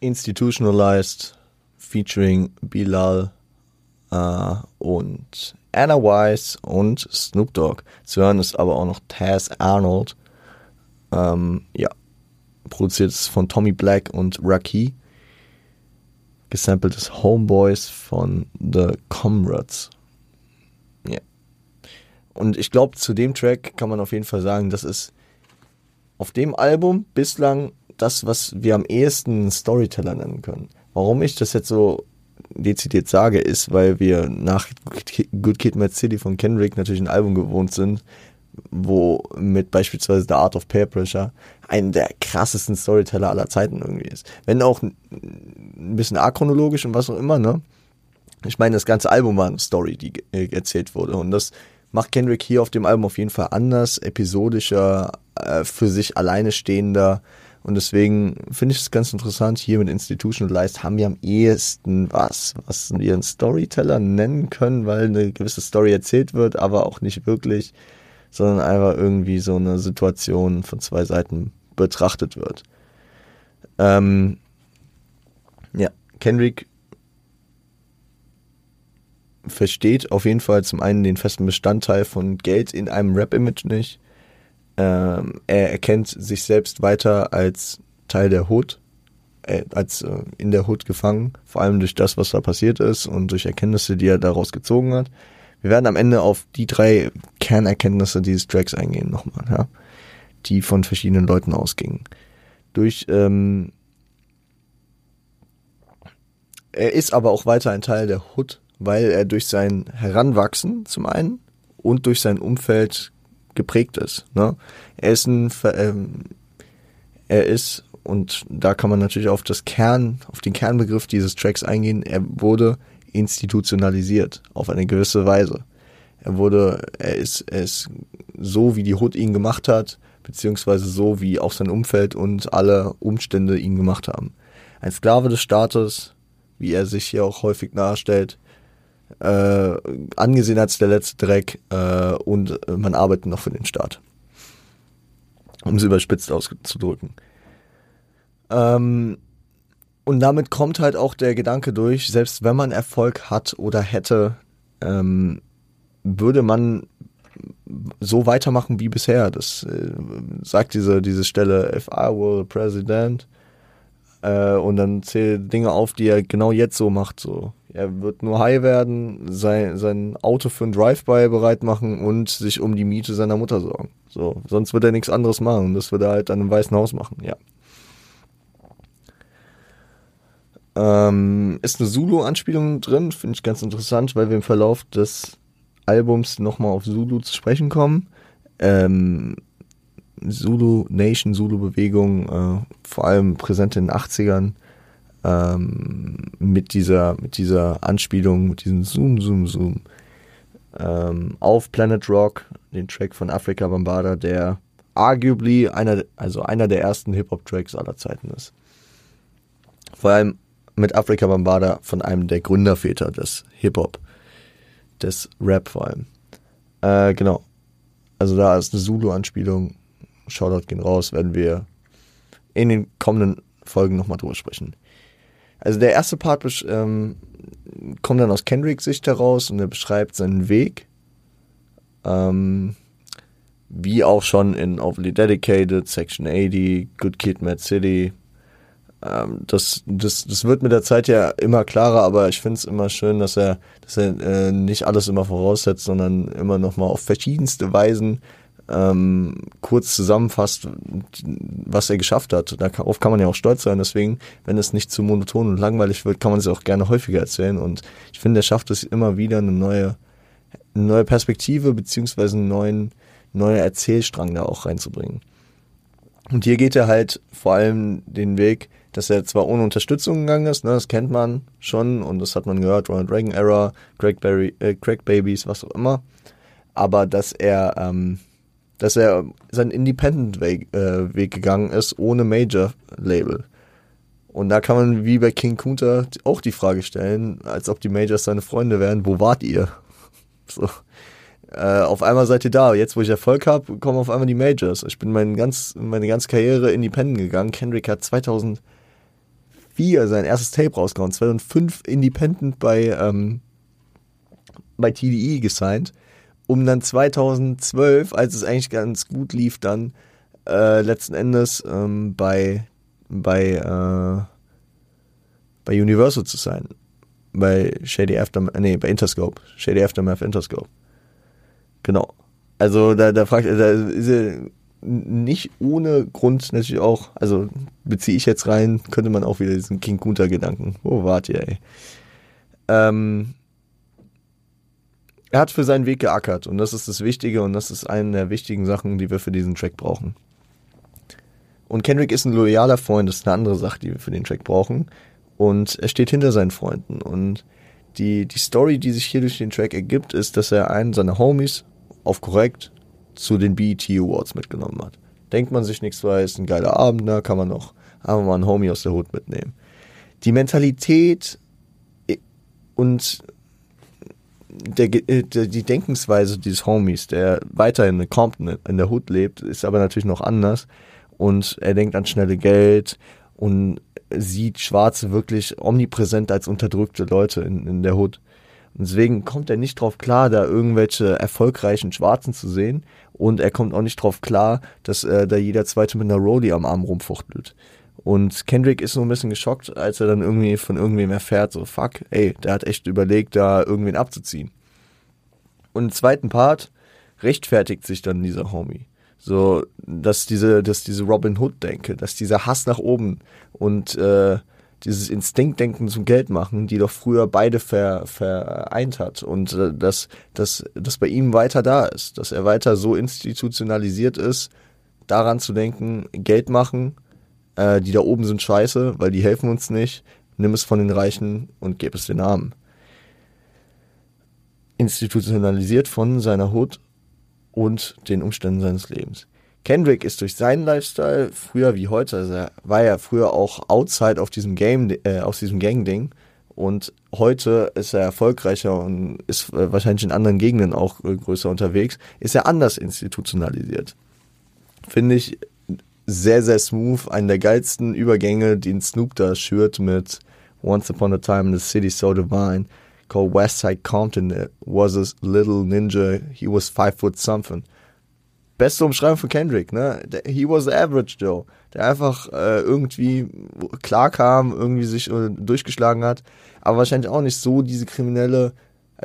Institutionalized featuring Bilal äh, und Anna Wise und Snoop Dogg. Zu hören ist aber auch noch Taz Arnold. Ähm, ja, produziert ist von Tommy Black und Raki. Gesampled ist Homeboys von The Comrades. Ja. Und ich glaube, zu dem Track kann man auf jeden Fall sagen, das ist auf dem Album bislang das, was wir am ehesten Storyteller nennen können. Warum ich das jetzt so dezidiert sage, ist, weil wir nach Good Kid, Mad City von Kendrick natürlich ein Album gewohnt sind, wo mit beispielsweise The Art of Peer Pressure einen der krassesten Storyteller aller Zeiten irgendwie ist. Wenn auch ein bisschen achronologisch und was auch immer, ne? Ich meine, das ganze Album war eine Story, die erzählt wurde. Und das macht Kendrick hier auf dem Album auf jeden Fall anders, episodischer, äh, für sich alleine stehender, und deswegen finde ich es ganz interessant, hier mit Institutionalized haben wir am ehesten was, was wir einen Storyteller nennen können, weil eine gewisse Story erzählt wird, aber auch nicht wirklich, sondern einfach irgendwie so eine Situation von zwei Seiten betrachtet wird. Ähm, ja, Kendrick versteht auf jeden Fall zum einen den festen Bestandteil von Geld in einem Rap-Image nicht ähm, er erkennt sich selbst weiter als Teil der Hood, äh, als äh, in der Hood gefangen, vor allem durch das, was da passiert ist und durch Erkenntnisse, die er daraus gezogen hat. Wir werden am Ende auf die drei Kernerkenntnisse dieses Tracks eingehen nochmal, ja, die von verschiedenen Leuten ausgingen. Durch ähm, er ist aber auch weiter ein Teil der Hood, weil er durch sein Heranwachsen zum einen und durch sein Umfeld geprägt ist. Ne? Er ist ein, ähm, er ist, und da kann man natürlich auf das Kern, auf den Kernbegriff dieses Tracks eingehen, er wurde institutionalisiert auf eine gewisse Weise. Er wurde, er ist, er ist so, wie die Hood ihn gemacht hat, beziehungsweise so, wie auch sein Umfeld und alle Umstände ihn gemacht haben. Ein Sklave des Staates, wie er sich hier auch häufig darstellt, äh, angesehen als der letzte Dreck äh, und man arbeitet noch für den Staat. Um es überspitzt auszudrücken. Ähm, und damit kommt halt auch der Gedanke durch, selbst wenn man Erfolg hat oder hätte, ähm, würde man so weitermachen wie bisher. Das äh, sagt diese, diese Stelle, if I were president. Äh, und dann zählt Dinge auf, die er genau jetzt so macht. So. Er wird nur high werden, sein, sein Auto für ein Drive-By bereit machen und sich um die Miete seiner Mutter sorgen. So, sonst wird er nichts anderes machen. Das wird er halt an einem weißen Haus machen, ja. Ähm, ist eine Zulu-Anspielung drin, finde ich ganz interessant, weil wir im Verlauf des Albums nochmal auf Zulu zu sprechen kommen. Ähm, Zulu Nation, Zulu Bewegung, äh, vor allem präsent in den 80ern, ähm, mit dieser, mit dieser Anspielung, mit diesem Zoom, Zoom, Zoom, ähm, auf Planet Rock, den Track von Afrika Bambada, der arguably einer, also einer der ersten Hip-Hop-Tracks aller Zeiten ist. Vor allem mit Afrika Bambada von einem der Gründerväter des Hip-Hop, des Rap vor allem. Äh, genau. Also da ist eine Zulu-Anspielung. Shoutout gehen raus, werden wir in den kommenden Folgen nochmal drüber sprechen. Also der erste Part ähm, kommt dann aus Kendricks Sicht heraus und er beschreibt seinen Weg. Ähm, wie auch schon in Overly Dedicated, Section 80, Good Kid, Mad City, ähm, das, das, das wird mit der Zeit ja immer klarer, aber ich finde es immer schön, dass er, dass er äh, nicht alles immer voraussetzt, sondern immer nochmal auf verschiedenste Weisen ähm, kurz zusammenfasst, was er geschafft hat. Darauf kann man ja auch stolz sein. Deswegen, wenn es nicht zu monoton und langweilig wird, kann man es auch gerne häufiger erzählen. Und ich finde, er schafft es immer wieder, eine neue, eine neue Perspektive beziehungsweise einen neuen, neuen Erzählstrang da auch reinzubringen. Und hier geht er halt vor allem den Weg, dass er zwar ohne Unterstützung gegangen ist, ne, das kennt man schon und das hat man gehört, Ronald Reagan Era, Craig, Barry, äh, Craig Babies, was auch immer, aber dass er, ähm, dass er seinen Independent-Weg äh, gegangen ist, ohne Major-Label. Und da kann man wie bei King Kunter auch die Frage stellen, als ob die Majors seine Freunde wären, wo wart ihr? So. Äh, auf einmal seid ihr da. Jetzt, wo ich Erfolg habe, kommen auf einmal die Majors. Ich bin mein ganz, meine ganze Karriere independent gegangen. Kendrick hat 2000 2004 sein erstes Tape rausgehauen, 2005 Independent bei, ähm, bei TDE gesigned, um dann 2012, als es eigentlich ganz gut lief, dann äh, letzten Endes ähm, bei, bei, äh, bei Universal zu sein. Bei Shady Aftermath, nee, bei Interscope. Shady Aftermath Interscope. Genau. Also da, da fragt, da ist er nicht ohne Grund natürlich auch, also beziehe ich jetzt rein, könnte man auch wieder diesen King Kunter Gedanken. Wo wart ihr, ey? Ähm, er hat für seinen Weg geackert und das ist das Wichtige und das ist eine der wichtigen Sachen, die wir für diesen Track brauchen. Und Kendrick ist ein loyaler Freund, das ist eine andere Sache, die wir für den Track brauchen. Und er steht hinter seinen Freunden. Und die, die Story, die sich hier durch den Track ergibt, ist, dass er einen seiner Homies auf korrekt zu den BET Awards mitgenommen hat. Denkt man sich nichts weiter, ist ein geiler Abend, da kann man noch einfach mal einen Homie aus der Hut mitnehmen. Die Mentalität und der, äh, der, die Denkensweise dieses Homies, der weiterhin in Compton in der Hut lebt, ist aber natürlich noch anders. Und er denkt an schnelle Geld und sieht Schwarze wirklich omnipräsent als unterdrückte Leute in, in der Hut. Und deswegen kommt er nicht drauf klar, da irgendwelche erfolgreichen Schwarzen zu sehen. Und er kommt auch nicht drauf klar, dass äh, da jeder Zweite mit einer Rollie am Arm rumfuchtelt. Und Kendrick ist so ein bisschen geschockt, als er dann irgendwie von irgendwem erfährt, so fuck, ey, der hat echt überlegt, da irgendwen abzuziehen. Und im zweiten Part rechtfertigt sich dann dieser Homie. So, dass diese, dass diese Robin Hood denke, dass dieser Hass nach oben und äh, dieses Instinktdenken zum Geld machen, die doch früher beide ver, vereint hat und äh, dass, dass das bei ihm weiter da ist, dass er weiter so institutionalisiert ist, daran zu denken, Geld machen, äh, die da oben sind scheiße, weil die helfen uns nicht, nimm es von den Reichen und gib es den Armen. Institutionalisiert von seiner Hut und den Umständen seines Lebens. Kendrick ist durch seinen Lifestyle früher wie heute, also er war ja früher auch outside auf diesem Game, äh, auf diesem Gang-Ding Und heute ist er erfolgreicher und ist äh, wahrscheinlich in anderen Gegenden auch äh, größer unterwegs, ist er anders institutionalisiert. Finde ich sehr, sehr smooth. Einen der geilsten Übergänge, den Snoop da schürt mit Once Upon a Time in the City So Divine, called Westside Compton. It was a little ninja. He was five foot something. Beste Umschreibung von Kendrick, ne? He was average Joe, der einfach äh, irgendwie klar kam, irgendwie sich äh, durchgeschlagen hat, aber wahrscheinlich auch nicht so diese kriminelle,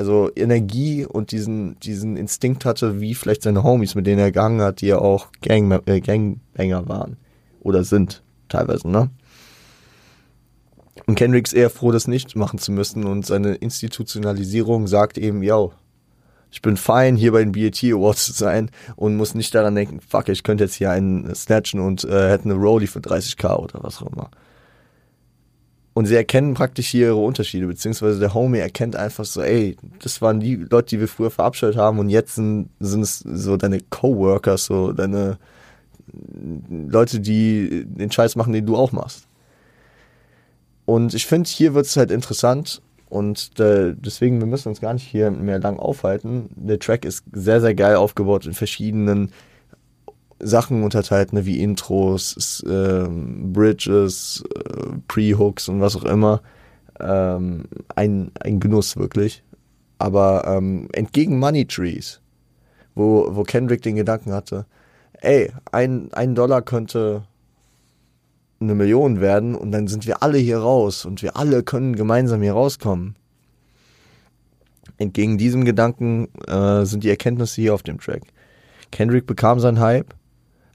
also Energie und diesen, diesen Instinkt hatte, wie vielleicht seine Homies, mit denen er gegangen hat, die ja auch Gang, äh, Gangbanger waren oder sind, teilweise, ne? Und Kendrick ist eher froh, das nicht machen zu müssen und seine Institutionalisierung sagt eben, yo, ich bin fein, hier bei den BAT Awards zu sein und muss nicht daran denken, fuck, ich könnte jetzt hier einen snatchen und äh, hätte eine Rollie für 30k oder was auch immer. Und sie erkennen praktisch hier ihre Unterschiede, beziehungsweise der Homie erkennt einfach so, ey, das waren die Leute, die wir früher verabscheut haben und jetzt sind, sind es so deine Coworkers, so deine Leute, die den Scheiß machen, den du auch machst. Und ich finde, hier wird es halt interessant und äh, deswegen, wir müssen uns gar nicht hier mehr lang aufhalten. Der Track ist sehr, sehr geil aufgebaut in verschiedenen Sachen unterteilt, ne, wie Intros, äh, Bridges, äh, Pre-Hooks und was auch immer. Ähm, ein, ein Genuss wirklich. Aber ähm, entgegen Money Trees, wo, wo Kendrick den Gedanken hatte, ey, ein, ein Dollar könnte eine Million werden und dann sind wir alle hier raus und wir alle können gemeinsam hier rauskommen. Entgegen diesem Gedanken äh, sind die Erkenntnisse hier auf dem Track. Kendrick bekam seinen Hype,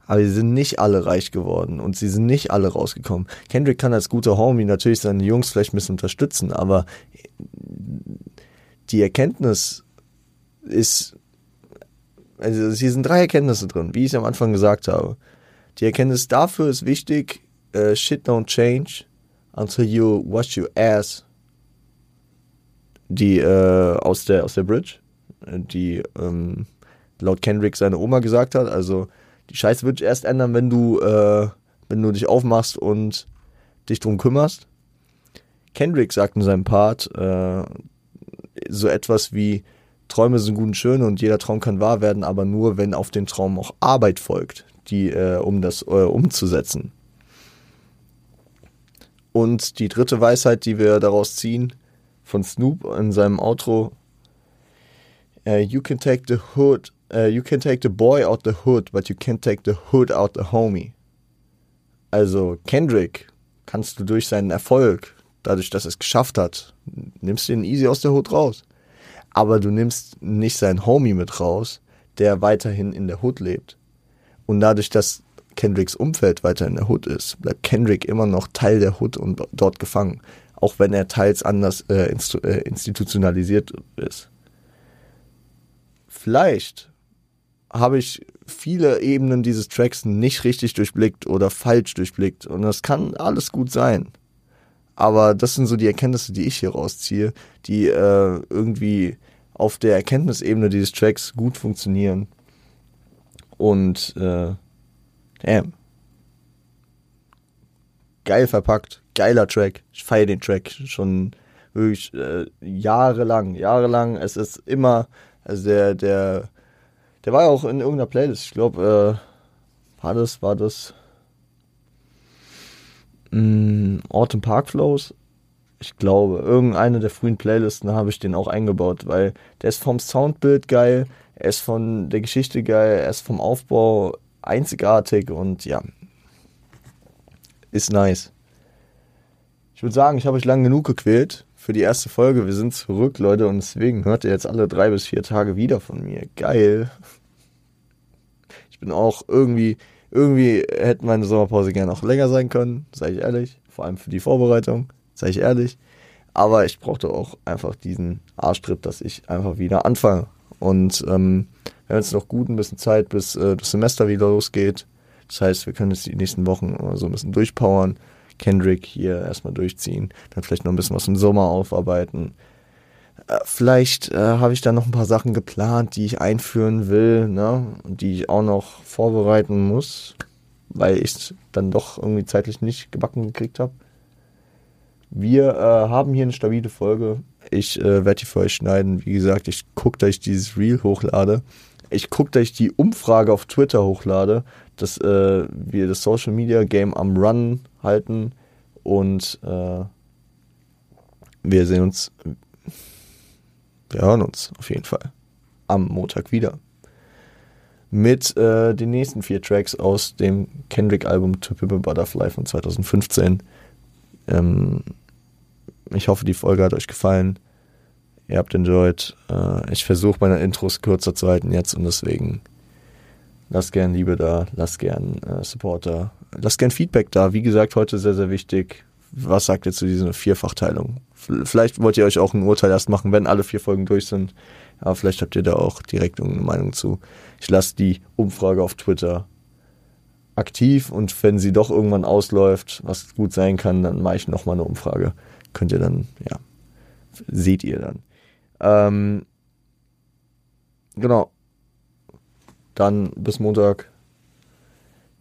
aber sie sind nicht alle reich geworden und sie sind nicht alle rausgekommen. Kendrick kann als guter Homie natürlich seine Jungs vielleicht ein bisschen unterstützen, aber die Erkenntnis ist, also hier sind drei Erkenntnisse drin, wie ich es am Anfang gesagt habe. Die Erkenntnis dafür ist wichtig, uh, shit don't change until you wash your ass. Die äh, aus der aus der Bridge, die ähm, laut Kendrick seine Oma gesagt hat. Also die Scheiße wird sich erst ändern, wenn du äh, wenn du dich aufmachst und dich drum kümmerst. Kendrick sagt in seinem Part äh, so etwas wie Träume sind gut und schön und jeder Traum kann wahr werden, aber nur wenn auf den Traum auch Arbeit folgt, die äh, um das äh, umzusetzen. Und die dritte Weisheit, die wir daraus ziehen, von Snoop in seinem Outro, uh, you can take the hood, uh, you can take the boy out the hood, but you can't take the hood out the homie. Also Kendrick kannst du durch seinen Erfolg, dadurch, dass er es geschafft hat, nimmst du ihn easy aus der Hood raus. Aber du nimmst nicht seinen Homie mit raus, der weiterhin in der Hood lebt. Und dadurch, dass Kendricks Umfeld weiter in der Hood ist, bleibt Kendrick immer noch Teil der Hood und dort gefangen, auch wenn er teils anders äh, äh, institutionalisiert ist. Vielleicht habe ich viele Ebenen dieses Tracks nicht richtig durchblickt oder falsch durchblickt und das kann alles gut sein. Aber das sind so die Erkenntnisse, die ich hier rausziehe, die äh, irgendwie auf der Erkenntnisebene dieses Tracks gut funktionieren. Und äh, Damn. Geil verpackt, geiler Track. Ich feiere den Track schon wirklich äh, jahrelang, jahrelang. Es ist immer, also der, der, der war ja auch in irgendeiner Playlist. Ich glaube, äh, war das, war das mh, mm, Autumn Park Flows? Ich glaube, irgendeine der frühen Playlisten habe ich den auch eingebaut, weil der ist vom Soundbild geil, er ist von der Geschichte geil, er ist vom Aufbau einzigartig und ja, ist nice. Ich würde sagen, ich habe euch lang genug gequält für die erste Folge. Wir sind zurück, Leute, und deswegen hört ihr jetzt alle drei bis vier Tage wieder von mir. Geil. Ich bin auch irgendwie, irgendwie hätte meine Sommerpause gerne auch länger sein können, sage ich ehrlich. Vor allem für die Vorbereitung, sage ich ehrlich. Aber ich brauchte auch einfach diesen Arschtritt, dass ich einfach wieder anfange. Und ähm, wir haben jetzt noch gut ein bisschen Zeit, bis äh, das Semester wieder losgeht. Das heißt, wir können jetzt die nächsten Wochen so ein bisschen durchpowern. Kendrick hier erstmal durchziehen, dann vielleicht noch ein bisschen was im Sommer aufarbeiten. Äh, vielleicht äh, habe ich da noch ein paar Sachen geplant, die ich einführen will, ne? Und die ich auch noch vorbereiten muss, weil ich es dann doch irgendwie zeitlich nicht gebacken gekriegt habe. Wir äh, haben hier eine stabile Folge. Ich äh, werde die für euch schneiden. Wie gesagt, ich gucke, dass ich dieses Reel hochlade. Ich gucke, dass ich die Umfrage auf Twitter hochlade, dass äh, wir das Social Media Game am Run halten und äh, wir sehen uns, wir hören uns auf jeden Fall am Montag wieder mit äh, den nächsten vier Tracks aus dem Kendrick-Album To Pimp Butterfly von 2015. Ähm, ich hoffe, die Folge hat euch gefallen. Ihr habt enjoyed. Äh, ich versuche meine Intros kürzer zu halten jetzt und deswegen lasst gern Liebe da, lasst gern äh, Supporter, lasst gern Feedback da. Wie gesagt, heute sehr, sehr wichtig. Was sagt ihr zu dieser Vierfachteilung? Vielleicht wollt ihr euch auch ein Urteil erst machen, wenn alle vier Folgen durch sind. Aber vielleicht habt ihr da auch direkt eine Meinung zu. Ich lasse die Umfrage auf Twitter aktiv und wenn sie doch irgendwann ausläuft, was gut sein kann, dann mache ich nochmal eine Umfrage. Könnt ihr dann, ja, seht ihr dann. Ähm, genau. Dann bis Montag.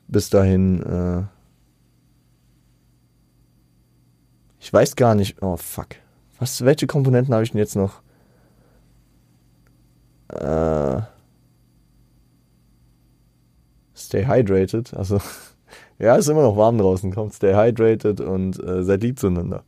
Bis dahin. Äh, ich weiß gar nicht. Oh fuck. Was, welche Komponenten habe ich denn jetzt noch? Äh, stay hydrated. Also, ja, ist immer noch warm draußen. Kommt, stay hydrated und äh, seid lieb zueinander.